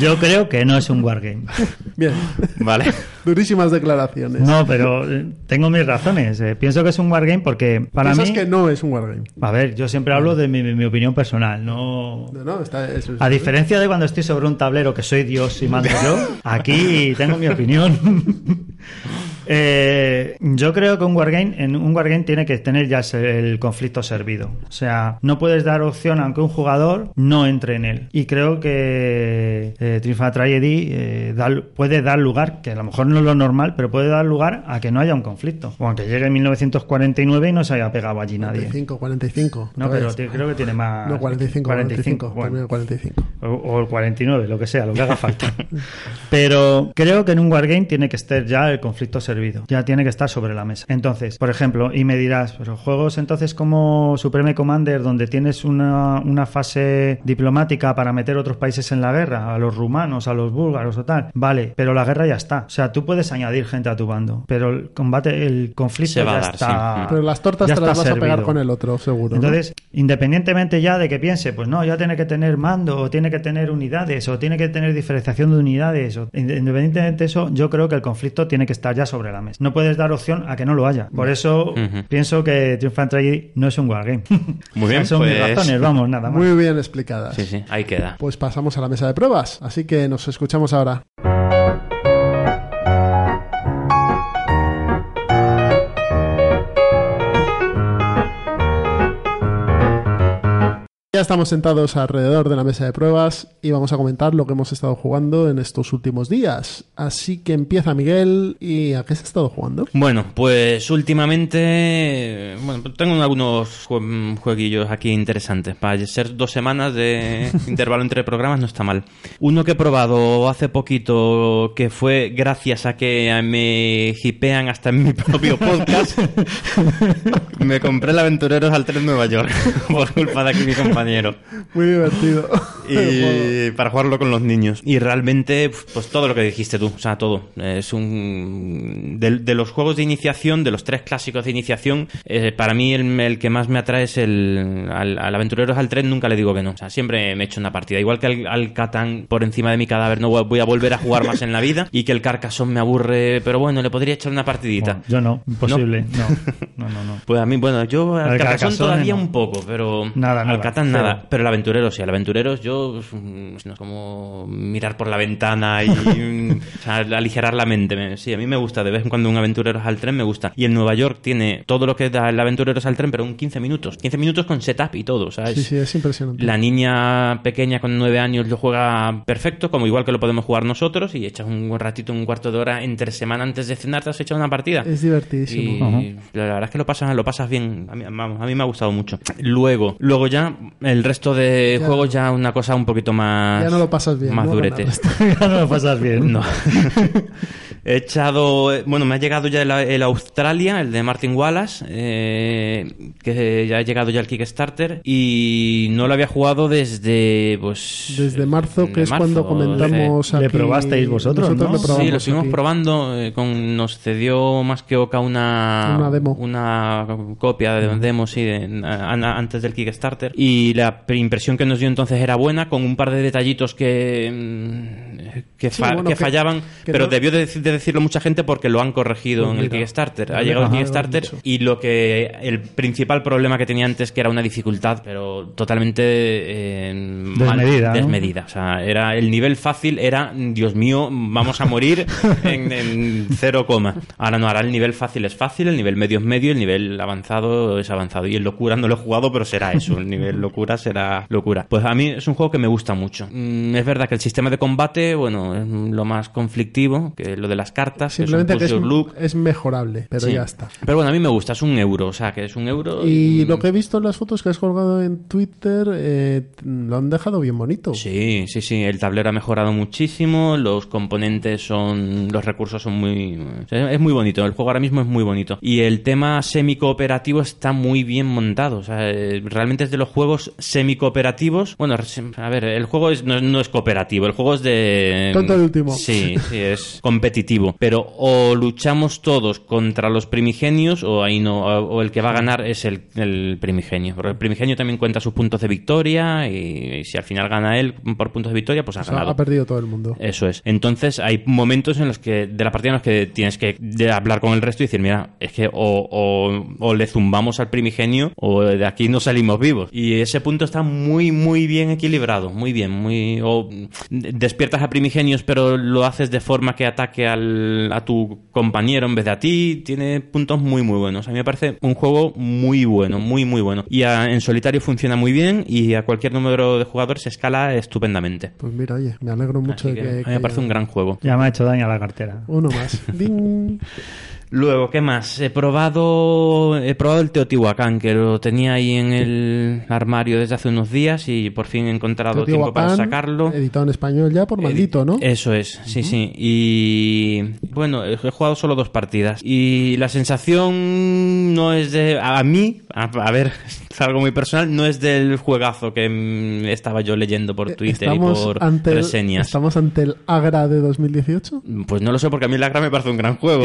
Yo creo que no es un Wargame. <laughs> Bien. vale. Durísimas declaraciones. No, pero eh, tengo mis razones. Eh, pienso que es un Wargame porque para Piensas mí... que no es un wargame. A ver, yo siempre hablo de mi, mi- mi opinión personal, no... No, no, está, eso es- A diferencia de cuando estoy sobre un tablero que soy Dios y mando yo, aquí tengo mi opinión. <laughs> Eh, yo creo que un wargame, en un wargame tiene que tener ya el conflicto servido. O sea, no puedes dar opción aunque un jugador no entre en él. Y creo que eh, Triumphant Tragedy eh, da- puede dar lugar, que a lo mejor no es lo normal, pero puede dar lugar a que no haya un conflicto. O aunque llegue en 1949 y no se haya pegado allí nadie. 45, 45. No, pero creo que tiene más. No, 45, 45. bueno. también 45. O, o el 49, lo que sea, lo que haga falta. <laughs> Pero creo que en un wargame tiene que estar ya el conflicto servido, ya tiene que estar sobre la mesa. Entonces, por ejemplo, y me dirás, pero juegos entonces como Supreme Commander, donde tienes una, una fase diplomática para meter otros países en la guerra, a los rumanos, a los búlgaros o tal, vale, pero la guerra ya está. O sea, tú puedes añadir gente a tu bando, pero el combate, el conflicto Se va ya a dar, está. sí. Pero las tortas ya te las vas a pegar con el otro, seguro. ¿no? Entonces, independientemente ya de que piense, pues no, ya tiene que tener mando, o tiene que tener unidades, o tiene que tener diferenciación de unidades, o independientemente de eso, yo creo que el conflicto tiene que estar ya sobre la mesa. No puedes dar opción a que no lo haya. Por eso pienso que Triumphant Tragedy no es un wargame. <laughs> Muy bien, Son mis pues- razones, vamos, nada más. Muy bien explicadas. Sí, sí, ahí queda. Pues pasamos a la mesa de pruebas. Así que nos escuchamos ahora. Ya estamos sentados alrededor de la mesa de pruebas y vamos a comentar lo que hemos estado jugando en estos últimos días. Así que empieza Miguel y ¿a qué se ha estado jugando? Bueno, pues últimamente bueno, tengo algunos jue- jueguillos aquí interesantes. Para ser dos semanas de <laughs> intervalo entre programas no está mal. Uno que he probado hace poquito, que fue gracias a que me hipean hasta en mi propio podcast, <laughs> me compré el Aventureros al Tren Nueva York <laughs> por culpa de aquí mi compañero. Muy divertido. <laughs> y para jugarlo con los niños. Y realmente, pues todo lo que dijiste tú, o sea, todo. Es un. De, de los juegos de iniciación, de los tres clásicos de iniciación, eh, para mí el, el que más me atrae es el. Al, al Aventureros al Tren, nunca le digo que no. O sea, siempre me echo una partida. Igual que al, al Catán por encima de mi cadáver, no voy a volver a jugar más en la vida. Y que el Carcassonne me aburre, pero bueno, le podría echar una partidita. Yo no, imposible. No, no, no. no. Pues a mí, bueno, yo al Al Carcassonne Carcassonne, todavía no. un poco, pero Nada, al nada, Catán cero. Nada. Pero el aventurero sí, al aventureros yo pues, no es como mirar por la ventana y <laughs> o sea, aligerar la mente. Me- Sí, a mí me gusta de vez en cuando un aventureros al tren me gusta. Y en Nueva York tiene todo lo que da el aventureros al tren, pero un 15 minutos. 15 minutos con setup y todo, ¿sabes? Sí, sí, es impresionante. La niña pequeña con nueve años lo juega perfecto, como igual que lo podemos jugar nosotros, y echas un ratito, un cuarto de hora entre semana antes de cenar, te has echado una partida. Es divertidísimo. Y la verdad es que lo pasas, lo pasas bien. A mí, vamos, a mí me ha gustado mucho. Luego, luego ya el resto de Ya. juegos ya una cosa un poquito más. Ya no lo pasas bien, Más ¿no? durete. <laughs> Ya no lo pasas bien. <laughs> No. <laughs> He echado. Bueno, me ha llegado ya el, el Australia, el de Martin Wallace, eh, que ya ha llegado ya el Kickstarter y no lo había jugado desde. Pues. Desde marzo, que de es cuando comentamos Le aquí- probasteis vosotros, nosotros ¿no? le probamos Sí, lo estuvimos probando. eh, con, nos cedió más que Oca una, Una demo. una copia de demo, sí, de- a- a- antes del Kickstarter. Y la pre- impresión que nos dio entonces era buena, con un par de detallitos que, que, Sí, fa- bueno, que que- fallaban, que pero no- debió de, de decirlo mucha gente porque lo han corregido Pues en el Kickstarter. Ha llegado el Kickstarter y lo que el principal problema que tenía antes que era una dificultad, pero totalmente eh, mal- Desmedida, ¿no? desmedida. O sea, era el nivel fácil era, Dios mío, vamos a morir <laughs> en, en cero coma. Ahora no, ahora el nivel fácil es fácil, el nivel medio es medio, el nivel avanzado es avanzado. Y el locura no lo he jugado, pero será eso. El nivel locura será locura. Pues a mí es un juego que me gusta mucho. Mm, Es verdad que el sistema de combate, bueno, es lo más conflictivo, que lo de las cartas, Simplemente que que es look. es mejorable, pero Sí. ya está. Pero bueno, a mí me gusta, es un euro, o sea, que es un euro. Y lo que he visto en las fotos que has colgado en Twitter, eh, lo han dejado bien bonito. Sí, sí, sí. El tablero ha mejorado muchísimo. Los componentes son. Los recursos son muy. o sea, Es muy bonito. El juego ahora mismo es muy bonito. Y el tema semi-cooperativo está muy bien montado. O sea, eh, realmente es de los juegos semi-cooperativos. Bueno, a ver, el juego es, no, no es cooperativo. El juego es de. Tonto el último. Sí, sí, es competitivo. Pero o luchamos todos contra los primigenios o ahí no. O, el que va a ganar es el, el primigenio. Porque el primigenio también cuenta sus puntos de victoria y, y si al final gana él por puntos de victoria, pues ha O sea, ganado. ha perdido todo el mundo. Eso es. Entonces hay momentos en los que de la partida en los que tienes que hablar con el resto y decir, mira, es que o, o- o le zumbamos al primigenio o de aquí no salimos vivos. Y ese punto está muy, muy bien equilibrado. Muy bien, muy... O despiertas a primigenios pero lo haces de forma que ataque al, a tu compañero en vez de a ti. Tiene puntos muy, muy buenos. A mí me parece un juego muy bueno, muy, muy bueno. Y a- en solitario funciona muy bien y a cualquier número de jugadores se escala estupendamente. Pues mira, oye, me alegro mucho Así de que que. a mí me parece haya- un gran juego. Ya me ha hecho daño a la cartera. Uno más. Ding. <laughs> Luego, ¿qué más? He probado, he probado el Teotihuacán, que lo tenía ahí en el armario desde hace unos días y por fin he encontrado tiempo para sacarlo. Editado en español ya por maldito, ¿no? Eso es, sí, sí. Y bueno, he jugado solo dos partidas. Y la sensación no es de. A mí, a, a ver, es algo muy personal, no es del juegazo que mm, estaba yo leyendo por Twitter y Eh, por ante, el, reseñas. ¿Estamos ante el Agra de 2018? Pues no lo sé, porque a mí el Agra me parece un gran juego.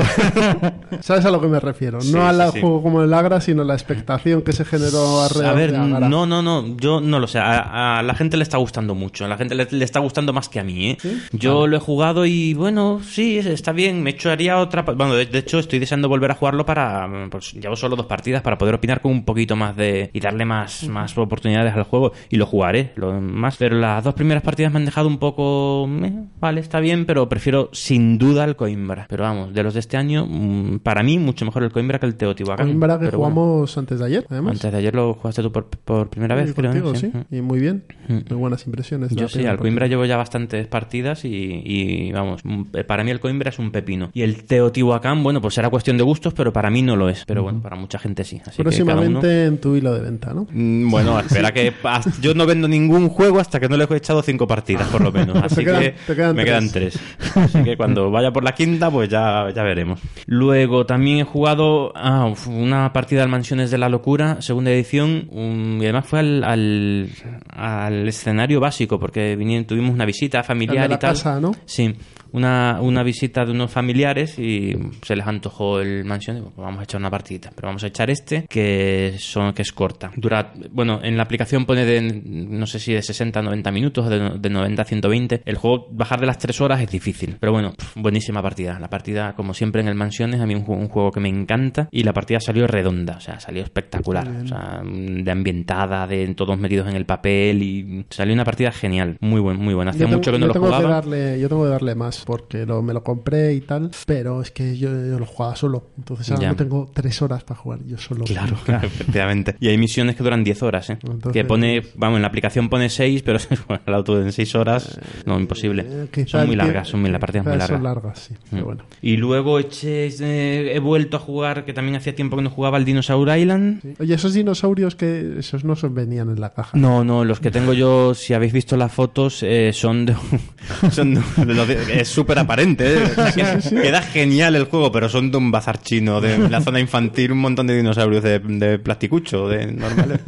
<laughs> ¿Sabes a lo que me refiero? Sí, no al sí, sí. juego como el Agra, sino la expectación que se generó alrededor A ver, de Agra. no, no, no, yo no lo sé. A, a la gente le está gustando mucho. A la gente le, le está gustando más que a mí, ¿eh? Yo lo he jugado y bueno, sí, está bien. Me echaría otra. Bueno, de, de hecho, estoy deseando volver a jugarlo para. Pues llevo solo dos partidas para poder opinar con un poquito más de. Y darle más, más oportunidades al juego. Y lo jugaré, lo más. Pero las dos primeras partidas me han dejado un poco. meh, vale, está bien, pero prefiero sin duda el Coimbra. Pero vamos, de los de este año, mm, para mí, mucho mejor el Coimbra que el Teotihuacán. Coimbra que Pero bueno. jugamos antes de ayer, además. Antes de ayer lo jugaste tú por, por primera vez, creo. ¿eh? contigo, sí. Y muy bien. Mm. Muy buenas impresiones. Yo sí, al Coimbra llevo ya bastantes partidas y, y, vamos, mm, para mí el Coimbra es un pepino. Y el Teotihuacán, bueno, pues será cuestión de gustos, pero para mí no lo es. Pero bueno, para mucha gente sí. Así que uno- Próximamente en tu hilo de venta, ¿no? Mm, Bueno, espera que yo no vendo ningún juego hasta que no le he echado cinco partidas, por lo menos. <laughs> Así quedan- que te quedan me tres. quedan tres. Así que cuando vaya por la quinta, pues ya, ya veremos. Luego también he jugado ah, una partida al Mansiones de la Locura, segunda edición, un- y además fue al, al, al escenario básico, porque vinieron, tuvimos una visita familiar El de la y tal. casa, ¿no? Sí, una, una visita de unos familiares y se les antojó el mansión. Digo, pues vamos a echar una partidita, pero vamos a echar este que son que es corta. Dura, bueno, en la aplicación pone de no sé si de 60 a 90 minutos de, de 90 a 120. El juego bajar de las 3 horas es difícil, pero bueno, buenísima partida. La partida, como siempre en el mansiones, a mí un, un juego que me encanta y la partida salió redonda, o sea, salió espectacular, o sea, de ambientada, de todos metidos en el papel y salió una partida genial, muy buen, muy buena. Hacía mucho que no lo jugaba. Darle, yo tengo que darle más porque lo, me lo compré y tal, pero es que yo, yo lo jugaba solo. Entonces ahora no tengo tres horas para jugar yo solo. Claro, <laughs> efectivamente. Y hay misiones que duran 10 horas, ¿eh? Entonces- que pone, vamos, en la aplicación pone 6, pero <laughs> bueno, el auto en 6 horas, no, imposible. Eh, son muy largas, son muy, la partida es muy quizá larga. Son largas, sí. Pero Mm. bueno. Y luego eché, eh, he vuelto a jugar, que también hacía tiempo que no jugaba, al Dinosaur Island. Sí. Oye, esos dinosaurios que esos no son, venían en la caja. No, no, los que tengo yo, si habéis visto las fotos, eh, son de, <laughs> son de- de de- súper aparente, ¿eh? O sea, que- queda genial el juego, pero son de un bazar chino, de la <laughs> zona infantil, un montón de dinosaurios de, de plasticucho, de normales,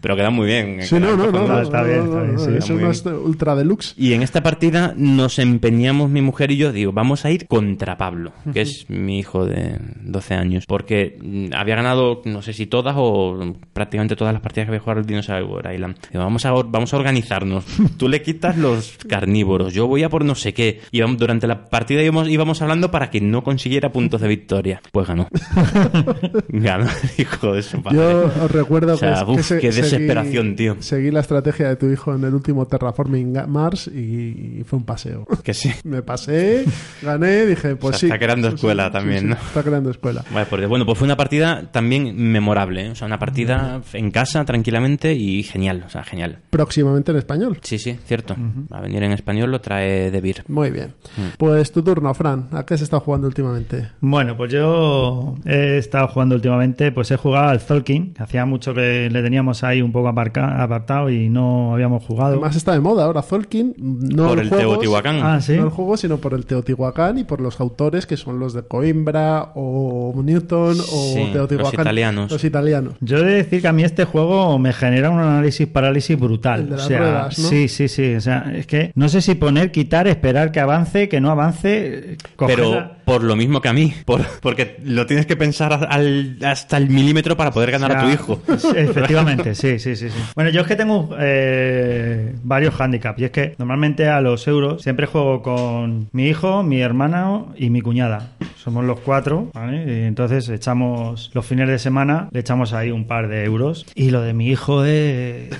pero quedan muy bien. Sí, no, no, no, no, Está no, bien, no, está bien, no, sí, eso no es ultra deluxe. Y en esta partida nos empeñamos mi mujer y yo, digo, vamos a ir contra Pablo, que es mi hijo de 12 años, porque mm, había ganado, no sé si todas o prácticamente todas las partidas que había jugado al Dinosaur Island. Digo, vamos a, vamos a organizarnos. Tú le quitas los carnívoros, yo voy a por no sé qué. Y vamos- durante la partida íbamos, íbamos hablando para que no consiguiera puntos de victoria. Pues ganó. <laughs> ganó el hijo de su padre. Yo os recuerdo O sea, que, uf, que se- qué seguí- desesperación, tío. Seguí la estrategia de tu hijo en el último Terraforming Mars y, y fue un paseo. Que sí. Me pasé, gané, dije, pues O sea, sí. está creando escuela sí, también, sí, ¿no? Está creando escuela. Vale, bueno, pues fue una partida también memorable, ¿eh? o sea, una partida en casa tranquilamente y genial, o sea, genial. Próximamente en español. Sí, sí, cierto. Va a venir en español, lo trae De Beer. Muy bien. Mm. Pues tu turno, Fran. ¿A qué se está jugando últimamente? Bueno, pues yo he estado jugando últimamente, pues he jugado al Tolkien, que hacía mucho que le teníamos ahí un poco aparca- apartado y no habíamos jugado. Además está de moda ahora Zolkin. No Por el juegos, Teotihuacán. Ah, sí. No el juego, sino por el Teotihuacán y por los autores que son los de Coimbra o Newton o Sí, Teotihuacán. los italianos. Los italianos. Yo he de decir que a mí este juego me genera un análisis parálisis brutal. El de las o sea, ruedas, ¿no? sí, sí, sí. O sea, es que no sé si poner, quitar, esperar que avance, que no avance. Pero la- por lo mismo que a mí, por- porque lo tienes que pensar al- hasta el milímetro para poder ganar O sea, a tu hijo. <laughs> Efectivamente, sí, sí, sí, sí. Bueno, yo es que tengo eh, varios handicaps. Y es que normalmente a los euros siempre juego con mi hijo, mi hermano y mi cuñada. Somos los cuatro, ¿vale? Y entonces echamos los fines de semana, le echamos ahí un par de euros. Y lo de mi hijo es,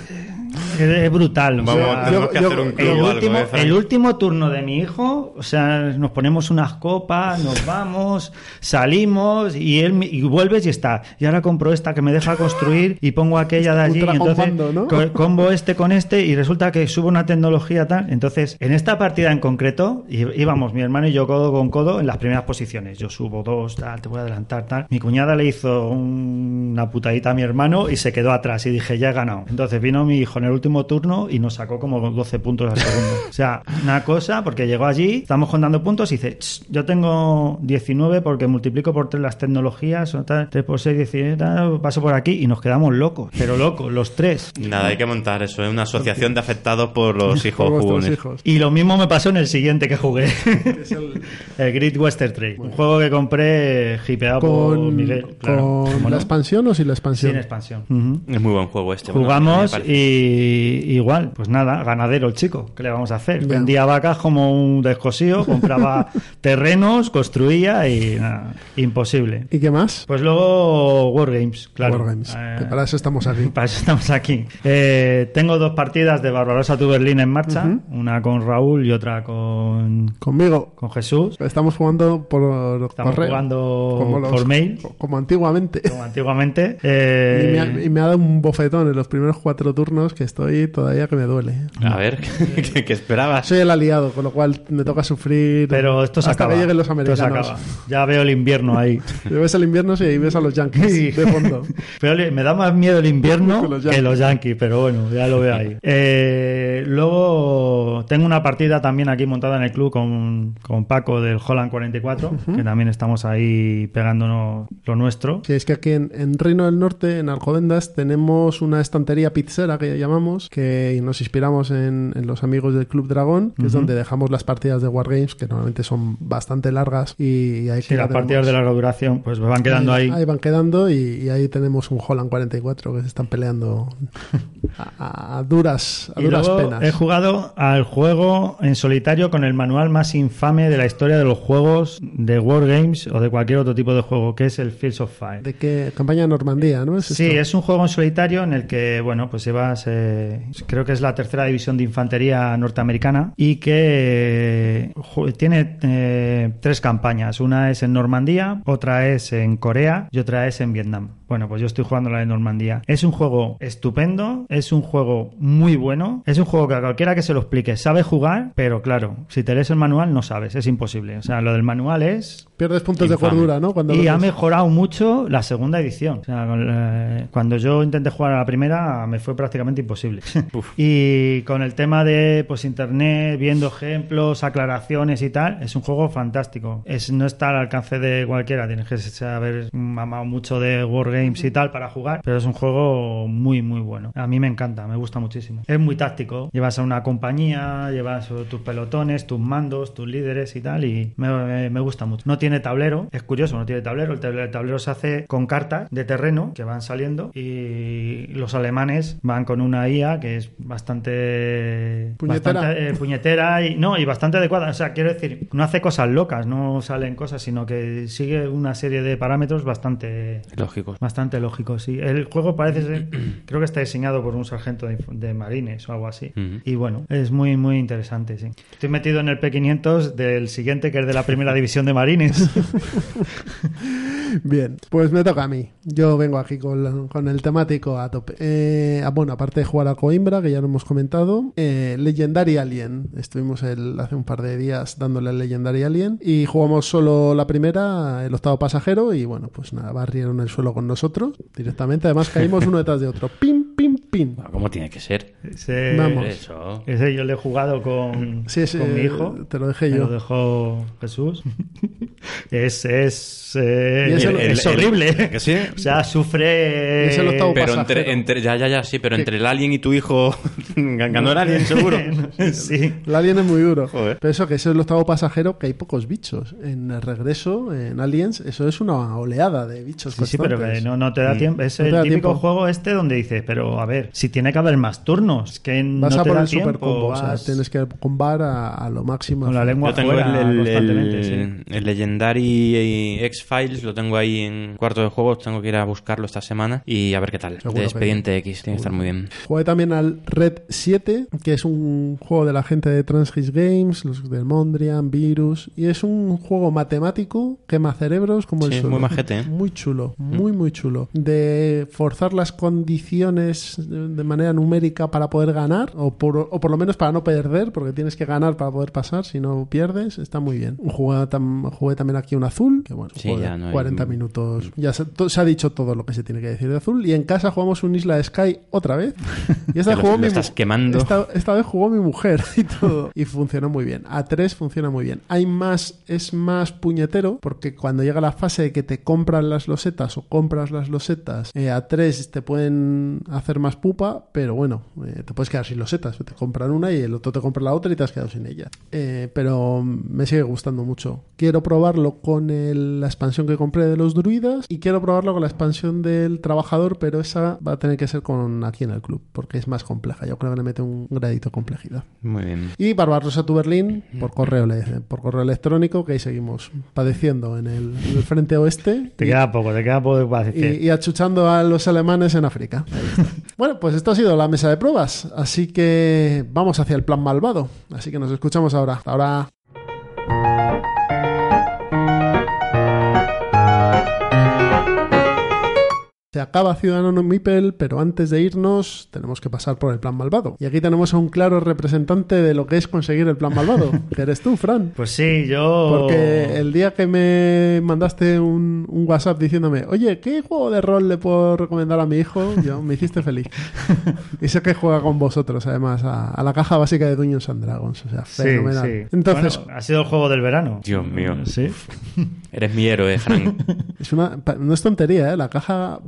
es brutal. o sea, tenemos que yo- hacer un club el o algo, último, ¿eh, el último turno de mi hijo, o sea, nos ponemos unas copas, nos vamos, salimos y él y vuelves y está. Y ahora compro esta que me deja construir y pongo aquella de allí. Y entonces comando, ¿no? co- combo este con este y resulta que subo una tecnología tal. Entonces, en esta partida en concreto, íbamos mi hermano y yo codo con codo en las primeras posiciones. Yo subo dos, tal, te voy a adelantar, tal. Mi cuñada le hizo un- una putadita a mi hermano y se quedó atrás y dije, ya he ganado. Entonces vino mi hijo en el último turno y nos sacó como 12 puntos al segundo. O sea, una cosa, porque llegó allí, estamos contando puntos y dice, "Ch, yo tengo 19 porque multiplico por 3 las tecnologías, o tal, 3 por 6, 19, tal, paso por aquí y nos quedamos locos, pero locos, los tres. Nada, hay que montar eso, es una asociación de afectados por los <laughs> hijos Por jugones. hijos. Y lo mismo me pasó en el siguiente que jugué. <laughs> Es el- <laughs> el Great Western Trail. Un juego que compré hipeado por con Miguel. claro. con ¿Cómo la no? expansión o sin la expansión. Sin expansión. Es muy buen juego este. Jugamos y igual, pues nada, ganadero el chico. ¿Qué le vamos a hacer? Vendía vacas como un descosío, compraba <laughs> terrenos, construía y nada, imposible. ¿Y qué más? Pues luego Wargames, claro. Wargames. Eh, Que para eso estamos aquí. <laughs> para eso estamos aquí. Eh, tengo dos partidas de Barbarosa to Berlín en marcha, una con Raúl y otra con, Conmigo. con Jesús. Estamos jugando por Estamos correo. jugando Como los- por mail, Como antiguamente. como <laughs> antiguamente. Y Eh, me, ha, y me ha dado un bofetón en los primeros cuatro turnos que estoy todavía que me duele. A ver, ¿qué, qué esperabas? Soy el aliado, con lo cual me toca sufrir Pero esto se hasta acaba. que lleguen los americanos. acaba. Ya veo el invierno ahí. <laughs> Y ves el invierno sí, y ves a los Yankees de fondo. <laughs> Pero me da más miedo el invierno <laughs> Que los que Yankees. los Yankees, pero bueno, ya lo veo ahí. Eh, luego tengo una partida también aquí montada en el club con, con Paco del Holland 44, que también estamos ahí pegándonos lo nuestro. Sí, es que aquí en, en Reino del Norte, en Alcobendas, tenemos una estantería pizzera que llamamos, que nos inspiramos en, en los amigos del Club Dragón, que es donde dejamos las partidas de Wargames, que normalmente son bastante largas y, ahí Si las partidas de larga duración pues me van quedando ahí. Ahí van quedando y, y ahí tenemos un Holland 44 que se están peleando <laughs> a, a duras, a Y duras luego penas. he jugado al juego en solitario con el manual más infame de la historia de los juegos de Wargames o de cualquier otro tipo de juego, que es el Fields of Fire. ¿De qué campaña Normandía, no? ¿Es Sí, esto? es un juego en solitario en el que, bueno, pues llevas, eh, creo que es la tercera división de infantería norteamericana y que tiene eh, tres campañas. Una es en Normandía, otra es en Corea y otra es en Vietnam. Bueno, pues yo estoy jugando la de Normandía. Es un juego estupendo, es un juego muy bueno, es un juego que a cualquiera que se lo explique sabe jugar, pero claro, si te lees el manual no sabes, es imposible. O sea, lo del manual es Pierdes puntos Infame. de cordura, ¿no? Cuando y ha mejorado mucho la segunda edición. O sea, la- cuando yo intenté jugar a la primera me fue prácticamente imposible. <laughs> y con el tema de pues internet, viendo ejemplos, aclaraciones y tal, es un juego fantástico. Es, no está al alcance de cualquiera, tienes que saber mamado mucho de Y tal para jugar, pero es un juego muy muy bueno. A mí me encanta, me gusta muchísimo. Es muy táctico, llevas a una compañía, llevas tus pelotones, tus mandos, tus líderes y tal, y me, me- gusta mucho. No tiene tablero, es curioso, no tiene tablero. El tablero, el tablero se hace con cartas de terreno que van saliendo y los alemanes van con una IA que es bastante Puñetera. bastante, eh, puñetera y no y bastante adecuada. O sea, quiero decir, no hace cosas locas, no salen cosas, sino que sigue una serie de parámetros bastante Lógico. Bastante lógico, sí. El juego parece ser, <clears throat> creo que está diseñado por un sargento de, de marines o algo así. Y bueno, es muy, muy interesante, sí. Estoy metido en el P500 del siguiente, que es de la primera <laughs> división de marines. <laughs> Bien, pues me toca a mí. Yo vengo aquí con, la- con el temático a tope. Eh, ah, bueno, aparte de jugar a Coimbra, que ya lo hemos comentado, eh, Legendary Alien. Estuvimos el- hace un par de días dándole al Legendary Alien y jugamos solo la primera, el octavo pasajero, y bueno, pues nada, barrieron el suelo con nosotros directamente. Además, caímos uno detrás de otro. Pim, pim, pim. ¿Cómo tiene que ser? Ese, Vamos. Eso. ese yo le he jugado con, Sí, sí, con mi hijo. te lo dejé Me yo. lo dejó Jesús. <laughs> es es, eh, lo- es el- el- horrible. ¿que sí? O sea, sufre. Ese lo Pero pasajero. entre, entre, ya, ya, ya, sí, pero entre el alien y tu hijo <laughs> ganó el alien, seguro. <laughs> sí. El Alien es muy duro. Joder. Pero eso que ese es el octavo pasajero, que hay pocos bichos. En el regreso, en Aliens, eso es una oleada de bichos Sí, sí, pero que constantes. no, no te da tiempo. Es No el típico tiempo. juego este donde dices, pero a ver, si tiene que haber más turnos, que Vas no a te por da el super combo, o sea, vas tienes que combar a, a lo máximo. con la lengua Yo tengo fuera el, el, constantemente, el- sí. el Legendary X-Files, lo tengo ahí en cuarto de juegos, tengo que ir a buscarlo esta semana y a ver qué tal. Seguro de que Expediente X, tiene que estar muy bien. Jugué también al Red 7, que es un juego de la gente de Transgis Games, los de Mondrian, Virus, y es un juego matemático, quema cerebros como el Sí, es suelo. muy majete, ¿eh? Muy chulo, muy muy chulo. De forzar las condiciones de de manera numérica para poder ganar, o por, o por lo menos para no perder, porque tienes que ganar para poder pasar, si no pierdes, está muy bien. Jugué, tam- jugué también aquí un azul, que bueno, Sí, joder, ya no hay- 40 minutos. Ya se, to- se ha dicho todo lo que se tiene que decir de azul. Y en casa jugamos un Isla de Sky otra vez. <laughs> Y esta jugó mi estás quemando. Esta, esta vez jugó mi mujer <laughs> y todo. Y funcionó muy bien. A 3 funciona muy bien. Hay más, es más puñetero, porque cuando llega la fase de que te compran las losetas o compras las losetas, eh, a 3 te pueden hacer más pupa, pero bueno, eh, te puedes quedar sin losetas. Te compran una y el otro te compra la otra y te has quedado sin ella. Eh, pero me sigue gustando mucho. Quiero probarlo con el- la expansión que compré de los druidas y quiero probarlo con la expansión del trabajador, pero esa va a tener que ser con aquí en el club, porque es más compleja. Yo creo que le mete un gradito de complejidad. Muy bien. Y Barbarosa to Berlín por correo, por correo electrónico, que ahí seguimos padeciendo en el, en el frente oeste. <laughs> Te y, queda poco, te queda poco para y- achuchando a los alemanes en África. Ahí está. bueno, pues esto ha sido la mesa de pruebas. Así que vamos hacia el plan malvado. Así que nos escuchamos ahora. Hasta ahora. Se acaba Ciudadano Mipel, pero antes de irnos tenemos que pasar por el plan malvado. Y aquí tenemos a un claro representante de lo que es conseguir el plan malvado, que <laughs> eres tú, Fran. Pues sí, yo... Porque el día que me mandaste un, un WhatsApp diciéndome, oye, ¿qué juego de rol le puedo recomendar a mi hijo? Yo me hiciste feliz. <laughs> y sé que juega con vosotros, además, a, a la caja básica de Dungeons and Dragons. O sea, Sí, fenomenal. sí. Entonces, Bueno, ha sido el juego del verano. Dios mío. Sí. <laughs> Eres mi héroe, Frank. <laughs> Es una, no es tontería, ¿eh? La caja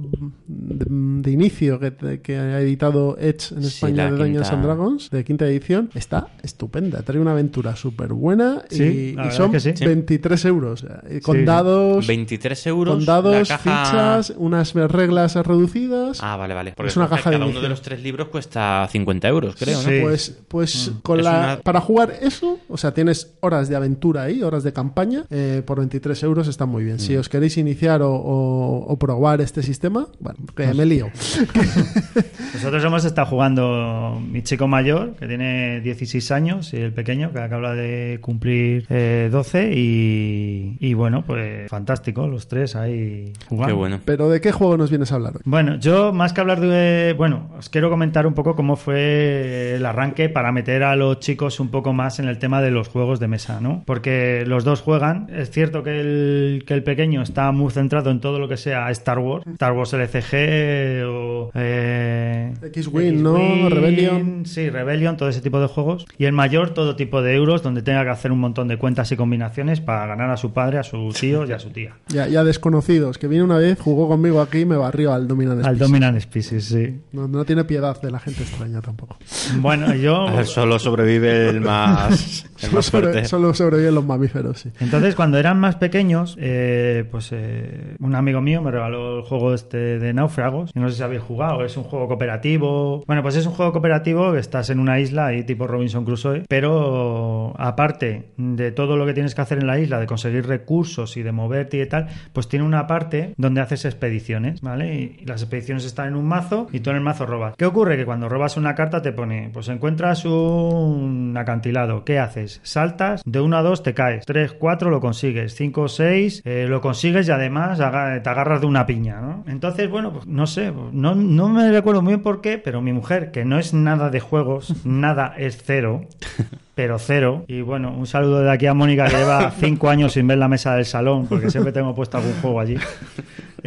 de, de inicio que, te- que ha editado Edge en España de Dungeons and Dragons, de quinta edición, está estupenda. Trae una aventura súper buena Sí, y, son es que sí. 23 euros. o sea, y Con Sí. dados, 23 euros. con dados caja- fichas, unas reglas reducidas. Ah, vale, vale. Porque Es una entonces caja de cada uno de los tres libros cuesta 50 euros, creo, ¿no? Sí. Pues, pues con Es la, una- para jugar eso, o sea, tienes horas de aventura ahí, horas de campaña, eh, por 23 euros está muy bien. Mm. Si os queréis iniciar o, o- o probar este sistema, bueno, que me lío. <laughs> Nosotros hemos estado jugando mi chico mayor, que tiene 16 años, y el pequeño, que acaba de cumplir eh, 12, y, y bueno, pues fantástico, los tres ahí jugando. Qué bueno. Pero ¿de qué juego nos vienes a hablar hoy? Bueno, yo más que hablar de... Bueno, os quiero comentar un poco cómo fue el arranque para meter a los chicos un poco más en el tema de los juegos de mesa, ¿no? Porque los dos juegan. Es cierto que el, que el pequeño está muy centrado en todo lo que sea Star Wars, Star Wars LCG o... eh, X-Wing, ¿no? Rebellion. Sí, Rebellion, todo ese tipo de juegos. Y el mayor, todo tipo de euros, donde tenga que hacer un montón de cuentas y combinaciones para ganar a su padre, a su tío y a su tía. Ya, ya desconocidos, que viene una vez, jugó conmigo aquí y me barrió al Dominant Al Species. Dominant Species, sí. No, no tiene piedad de la gente extraña tampoco. Bueno, yo... A <laughs> ver, Solo sobrevive el más, el <laughs> sobre- solo sobreviven los mamíferos, sí. Entonces, cuando eran más pequeños, eh, pues eh, un amigo mío me regaló el juego este de náufragos. No sé si habéis jugado, es un juego cooperativo. Bueno, pues es un juego cooperativo que estás en una isla ahí tipo Robinson Crusoe, pero aparte de todo lo que tienes que hacer en la isla, de conseguir recursos y de moverte y tal, pues tiene una parte donde haces expediciones, ¿vale? Y las expediciones están en un mazo y tú en el mazo robas. ¿Qué ocurre? Que cuando robas una carta te pone, pues encuentras un acantilado, ¿qué haces? Saltas, de 1 a 2 te caes, 3, 4 lo consigues, 5, 6 eh, lo consigues y además aga- te agarras de una piña, ¿no? Entonces, bueno, pues no sé, no, no me recuerdo muy bien por qué, pero mi mujer, que no es nada de juegos, <laughs> nada es cero, pero cero. Y bueno, un saludo de aquí a Mónica que lleva cinco años sin ver la mesa del salón, porque siempre tengo puesto algún juego allí. <laughs>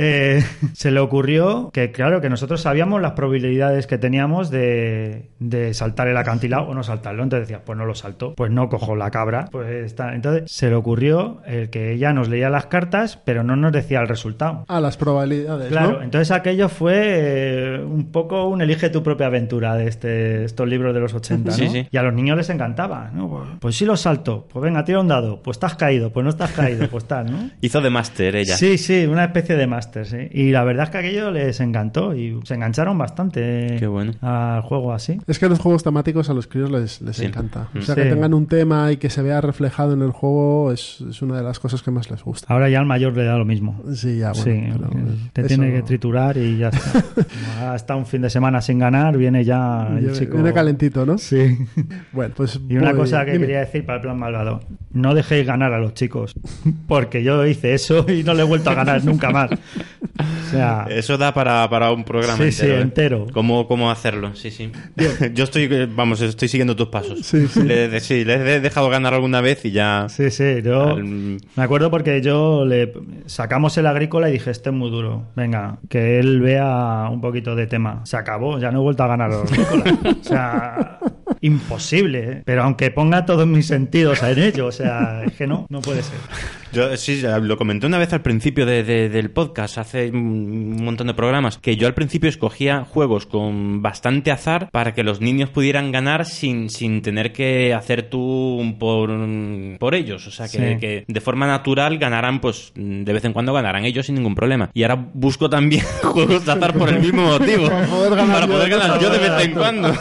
Eh, <laughs> se le ocurrió que, claro, que nosotros sabíamos las probabilidades que teníamos de, de saltar el acantilado o no saltarlo. Entonces decía, pues no lo salto, pues no cojo la cabra. Pues está. Entonces se le ocurrió el que ella nos leía las cartas, pero no nos decía el resultado. Ah, las probabilidades, Claro, ¿no? entonces aquello fue eh, un poco un elige tu propia aventura de este, estos libros de los 80, ¿no? Sí, sí. Y a los niños les encantaba, ¿no? Pues, pues sí lo salto, pues venga, tira un dado, pues estás caído, pues no estás caído, pues tal, ¿no? <laughs> Hizo de máster ella. Sí, sí, una especie de máster, sí. Y la verdad es que aquello les encantó y se engancharon bastante Qué bueno. al juego así. Es que los juegos temáticos a los críos les, les Sí. encanta. O Mm. sea, Sí. que tengan un tema y que se vea reflejado en el juego es, es una de las cosas que más les gusta. Ahora ya al mayor le da lo mismo. Sí, ya, bueno. sí, pero que te eso- tiene que triturar y ya está. <laughs> Como ha estado un fin de semana sin ganar, viene ya el Viene, chico. viene calentito, ¿no? Sí. <laughs> Bueno, pues. Y una voy- cosa que dime. quería decir para el plan malvado: no dejéis ganar a los chicos, porque yo hice eso y no le he vuelto a ganar nunca más. O sea, Eso da para, para un programa Sí, sí, entero. ¿eh? entero. ¿Cómo, cómo hacerlo? Sí, sí. <laughs> Yo estoy, eh, vamos, estoy siguiendo tus pasos. Sí, sí. Le, de- sí, le he dejado ganar alguna vez y ya... sí, sí, yo al- me acuerdo porque yo le sacamos el agrícola y dije: Este es muy duro. Venga, que él vea un poquito de tema. Se acabó, ya no he vuelto a ganar los agrícolas. O sea, imposible. ¿eh? Pero aunque ponga todos mis sentidos en ello, o sea, es que no, no puede ser. Yo sí, lo comenté una vez al principio de- de- del podcast, hace un montón de programas, que yo al principio escogía juegos con bastante azar para que los niños pudieran ganar sin, sin tener que hacer tú por, por ellos. O sea, que, Sí. que de forma natural ganaran, pues de vez en cuando ganaran ellos sin ningún problema. Y ahora busco también <laughs> juegos de azar por el mismo motivo. Para poder ganar para yo. poder ganar yo de vez en cuando.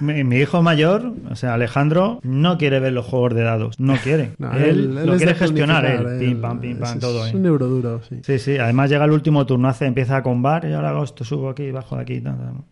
Mi, mi hijo mayor, o sea, Alejandro, no quiere ver los juegos de dados. No quiere. No, él, lo quiere de él. planificar, Pim, pam, pim, pam, es- todo. Es ¿eh? un neuroduro, sí. Sí, sí. Además llega el último turno, hace, empieza con bar y ahora hago esto, subo aquí, bajo de aquí,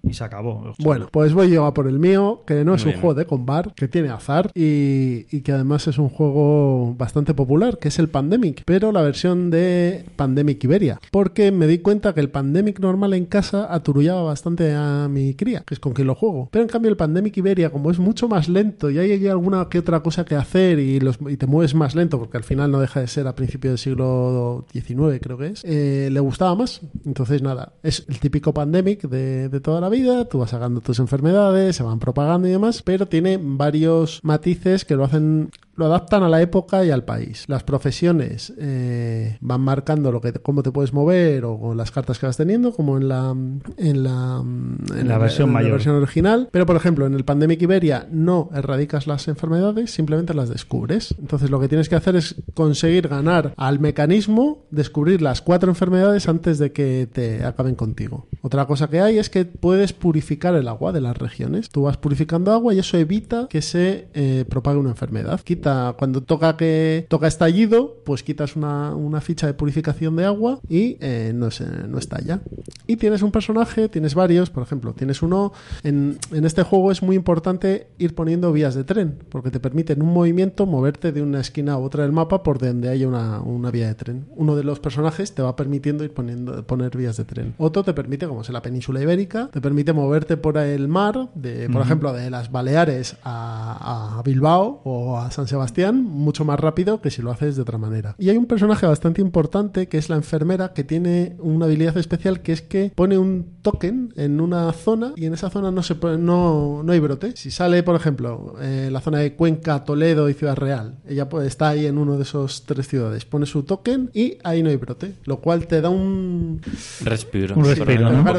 y se acabó. Bueno, pues voy yo a por el mío, que no es Muy un bien. juego de combat, que tiene azar y, y que además es un juego bastante popular, que es el Pandemic, pero la versión de Pandemic Iberia. Porque me di cuenta que el Pandemic normal en casa aturullaba bastante a mi cría, que es con quien lo juego. Pero en cambio el Pandemic Iberia, como es mucho más lento y hay alguna que otra cosa que hacer y, los, y te mueves más lento, porque al final no deja de ser a principios del siglo XIX, creo que es, eh, le gustaba más. Entonces, nada, es el típico Pandemic de, de toda la vida, tú vas sacando tus enfermedades, se van propagando y demás, pero tiene varios matices que lo hacen lo adaptan a la época y al país. Las profesiones eh, van marcando lo que cómo te puedes mover o con las cartas que vas teniendo, como en la en la, en La versión en la versión original. Pero por ejemplo, en el Pandemic Iberia no erradicas las enfermedades, simplemente las descubres. Entonces lo que tienes que hacer es conseguir ganar al mecanismo, descubrir las cuatro enfermedades antes de que te acaben contigo. Otra cosa que hay es que puedes purificar el agua de las regiones. Tú vas purificando agua y eso evita que se eh, propague una enfermedad. Quita cuando toca que toca estallido, pues quitas una, una ficha de purificación de agua y eh, no, se, no estalla. Y tienes un personaje, tienes varios, por ejemplo, tienes uno. En, en este juego es muy importante ir poniendo vías de tren, porque te permite en un movimiento moverte de una esquina a otra del mapa por donde haya una, una vía de tren. Uno de los personajes te va permitiendo ir poniendo poner vías de tren. Otro te permite, como es en la península ibérica, te permite moverte por el mar, de, por ejemplo, de las Baleares a, a Bilbao o a San Sebastián, mucho más rápido que si lo haces de otra manera. Y hay un personaje bastante importante que es la enfermera que tiene una habilidad especial que es que pone un token en una zona y en esa zona no se pone- no, no hay brote. Si sale, por ejemplo, eh, la zona de Cuenca, Toledo y Ciudad Real, ella pues, está ahí en uno de esos tres ciudades, pone su token y ahí no hay brote, lo cual te da un Respiro.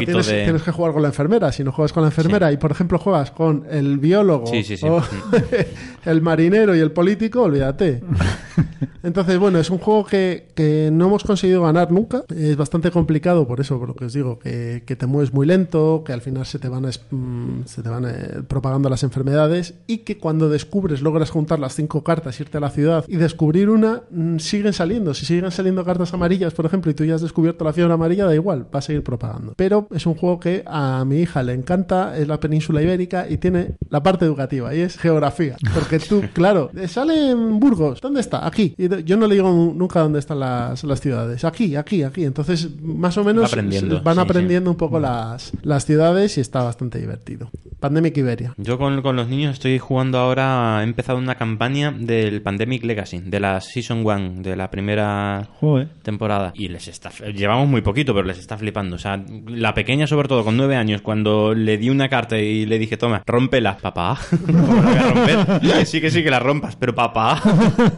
Tienes, de... tienes que jugar con la enfermera. Si no juegas con la enfermera y, por ejemplo, juegas con el biólogo, Sí, sí, sí. o <laughs> <laughs> el marinero y el político, olvídate. <laughs> Entonces, bueno, es un juego que, que no hemos conseguido ganar nunca. Es bastante complicado por eso, por lo que os digo, que, que te mueves muy lento, que al final se te van, es- mm, se te van eh, propagando las enfermedades y que cuando descubres, logras juntar las cinco cartas, irte a la ciudad y descubrir una, mm, siguen saliendo. Si siguen saliendo cartas amarillas, por ejemplo, y tú ya has descubierto la fiebre amarilla, da igual, va a seguir propagando. Pero es un juego que a mi hija le encanta, es la península ibérica y tiene la parte educativa y es geografía. Porque tú, <laughs> claro, eh, sale en Burgos, ¿dónde está? Aquí. Y yo no le digo nu- nunca dónde están las, las ciudades. Aquí, aquí, aquí. Entonces, más o menos Va aprendiendo, van sí, aprendiendo un poco las, las ciudades y está bastante divertido. Pandemic Iberia. Yo con, con los niños estoy jugando ahora, he empezado una campaña del Pandemic Legacy, de la Season 1, de la primera Joder. temporada. Y les está, llevamos muy poquito, pero les está flipando. O sea, la pequeña sobre todo, con nueve años, cuando le di una carta y le dije, toma, rómpela. Papá, ¿cómo la <laughs> voy a romper? Que sí, que sí, que la rompas, pero papá.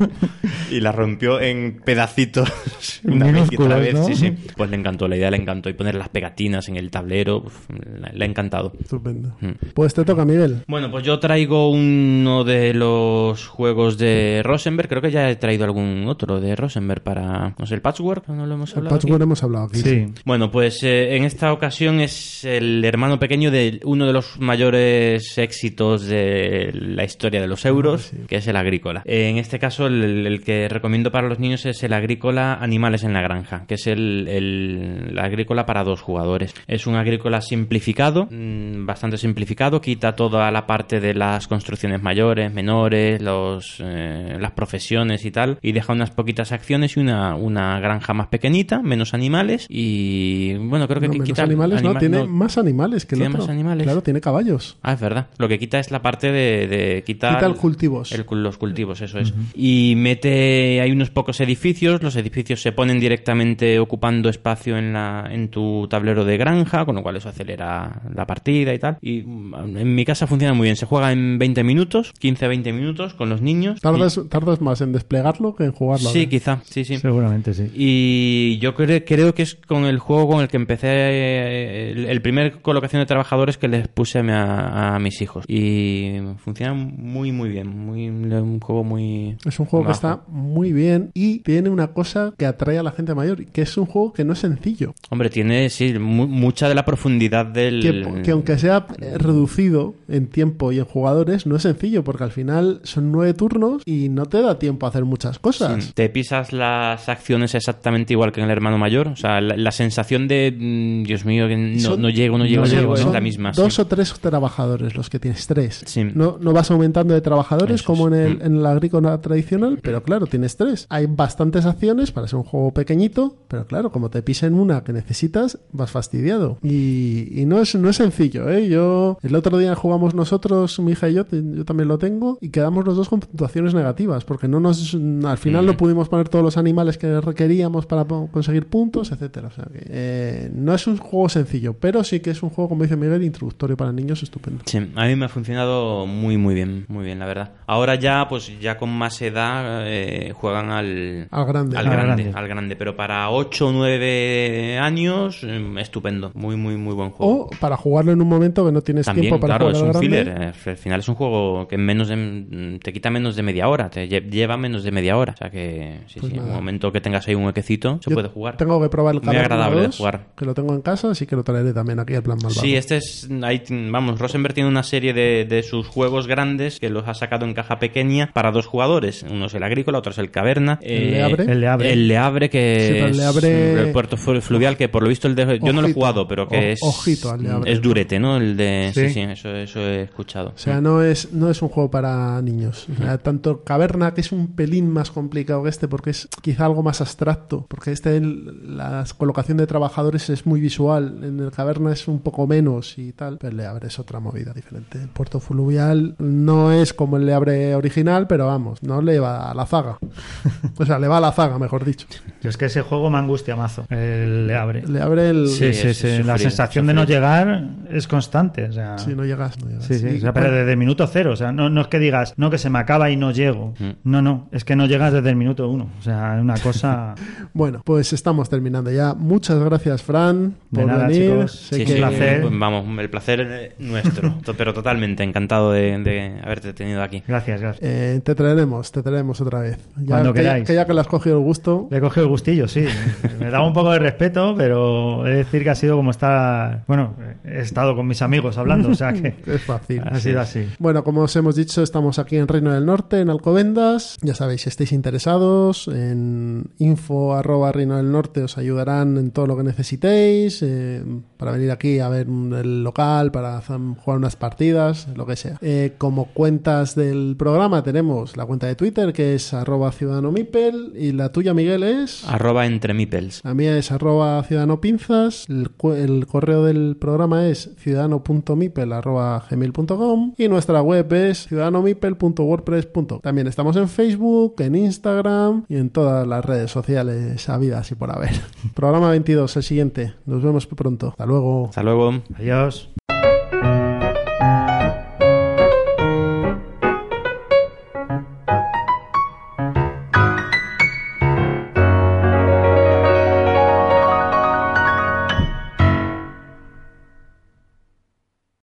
<laughs> y la rompió en pedacitos una vez y otra vez. ¿no? Sí, sí. Pues le encantó, la idea le encantó. Y poner las pegatinas en el tablero, uf, le, ha encantado. Estupendo. Mm. Pues te toca, Miguel. Bueno, pues yo traigo uno de los juegos de Rosenberg. Creo que ya he traído algún otro de Rosenberg para, no sé, el Patchwork, ¿no lo hemos El hablado? aquí? Patchwork hemos hablado aquí. Sí. Bueno, pues eh, en esta ocasión es el hermano pequeño de uno de los mayores éxitos de la historia de los euros, que es el agrícola. Eh, en este caso, el, el que recomiendo para los niños es el agrícola Animales en la Granja, que es el, el- el agrícola para dos jugadores. Es un agrícola simplificado, mm, bastante simplificado, quita toda la parte de las construcciones mayores, menores, los, eh, las profesiones y tal, y deja unas poquitas acciones y una, una granja más pequeñita, menos animales, y bueno, creo que No, qui- menos quita animales, no, anima- tiene no. más animales que el ¿Tiene otro. más animales? Claro, tiene caballos. Ah, es verdad. Lo que quita es la parte de, de quitar Quita el cultivos. el- los cultivos, eso es. Y mete, hay unos pocos edificios, los edificios se ponen directamente ocupando espacio en, la, en tu tablero de granja, con lo cual eso acelera la partida y tal. Y mm, en mi casa funciona muy bien, se juega en 20 minutos, 15-20 minutos con los niños. Tardas, tardas más en desplegarlo que en jugarlo. sí, quizá, sí, sí. Seguramente sí. Y yo cre- creo que es con el juego con el que empecé eh, el, el primer colocación de trabajadores que les puse a, a- a mis hijos. Y funciona muy, muy bien. Muy, un juego muy. Es un juego que está muy bien y tiene una cosa que atrae a la gente mayor, que es un juego que no es sencillo. Hombre, tiene, sí, mu- mucha de la profundidad del... Que, que aunque sea reducido en tiempo y en jugadores, no es sencillo, porque al final son nueve turnos y no te da tiempo a hacer muchas cosas. Sí, Te pisas las acciones exactamente igual que en el hermano mayor. O sea, la, la sensación de, mm, Dios mío, que no, Son- no llego, no llego, no llego, es la misma. Dos sí. o tres trabajadores los que tienes, tres. Sí. No, no vas aumentando de trabajadores Eso como en es. El, en el agrícola tradicional, pero claro, tienes tres. Hay bastantes acciones para ser un juego pequeñito, pero claro, como te pisen una que necesitas, vas fastidiado. Y, y no, es, no es sencillo, ¿eh? Yo, el otro día jugamos nosotros, mi hija y yo, yo también lo tengo, y quedamos los dos con puntuaciones negativas, porque no nos, al final Mm. no pudimos poner todos los animales que requeríamos para conseguir puntos, etcétera. O sea que eh, no es un juego sencillo, pero sí que es un juego, como dice Miguel, introductorio para niños, estupendo. Sí, a mí me ha funcionado muy, muy bien, muy bien, la verdad. Ahora ya, pues ya con más edad, eh, juegan al, Al grande. al Al grande, grande. al grande. Pero para 8 o 9 años, eh, estupendo. Muy, muy, muy buen juego. O para jugarlo en un momento que no tienes También, tiempo para claro, es jugar un al grande. filler. eh, Al final es un juego que en menos de, te quita menos de media hora. Te lle- lleva menos de media hora. O sea que, sí, Pues sí, en un momento que tengas ahí un huequecito, se Yo puede jugar. Tengo que probar el Muy agradable de 2, jugar. que lo tengo en casa, así que lo traeré también aquí al plan malvado. Sí, este es. Ahí, vamos, Rosenberg tiene una serie de, de sus juegos grandes que los ha sacado en caja pequeña para dos jugadores. Uno es el agrícola, otro es el caverna. El Eh, Leabre. El Leabre. El Leabre, que Sí, el es Leabre- el puerto flu- fluvial, que por lo visto el de. Yo no lo he jugado, pero que O- es. ojito al Leabre. Es durete, ¿no? El de. Sí, Sí. sí, eso, eso he escuchado. O sea, no es, no es un juego para niños. O sea, tanto Caverna, que es un pelín más complicado que este, porque es quizá algo más abstracto, porque este, la colocación de trabajadores es muy visual, en el Caverna es un poco menos y tal, pero el Leabre es otra movida diferente. El puerto fluvial no es como el Leabre original, pero vamos, no le va a la zaga. <laughs> O sea, le va a la zaga, mejor dicho. Yo es que ese juego me angustia mazo. El le abre. Le abre el... Sí, sí, sí. La sufrir, sensación de no llegar es constante. O sea, Si no llegas, no llegas. Sí, sí, Y o sea, pero desde el minuto cero. O sea, no, no es que digas, no, que se me acaba y no llego. Mm. No, no, es que no llegas desde el minuto uno. O sea, es una cosa. <laughs> Bueno, pues estamos terminando ya. Muchas gracias, Fran, De por nada, venir. chicos. Sé Sí, que- sí, placer. pues vamos, el placer es nuestro. <laughs> Pero totalmente encantado de, de haberte tenido aquí. Gracias, gracias. Eh, te traeremos, te traeremos otra vez. Ya Cuando que, queráis. que ya que le has cogido el gusto. Le he cogido el gustillo, sí. <laughs> Me daba un poco de respeto, pero he de decir que ha sido como estar. Bueno, he estado con mis amigos hablando, o sea que. <laughs> Es fácil. Ha sido así. Bueno, como os hemos dicho, estamos aquí en Reino del Norte, en Alcobendas. Ya sabéis, si estáis interesados, en info arroba Reino del Norte os ayudarán en todo lo que necesitéis, eh, para venir aquí a ver el local, para jugar unas partidas, lo que sea. Eh, como cuentas del programa tenemos la cuenta de Twitter, que es arroba Ciudadano Mipel, y la tuya, Miguel, es... Arroba entre mipels. La mía es arroba ciudadano pinzas, el, cu- el correo del programa es ciudadano.mipel arroba gmail.com y nuestra web es ciudadanomipel.wordpress.com. También estamos en Facebook, en Instagram y en todas las redes sociales habidas y por haber. <laughs> programa 22, el siguiente. Nos vemos pronto. Hasta luego. Hasta luego. Adiós.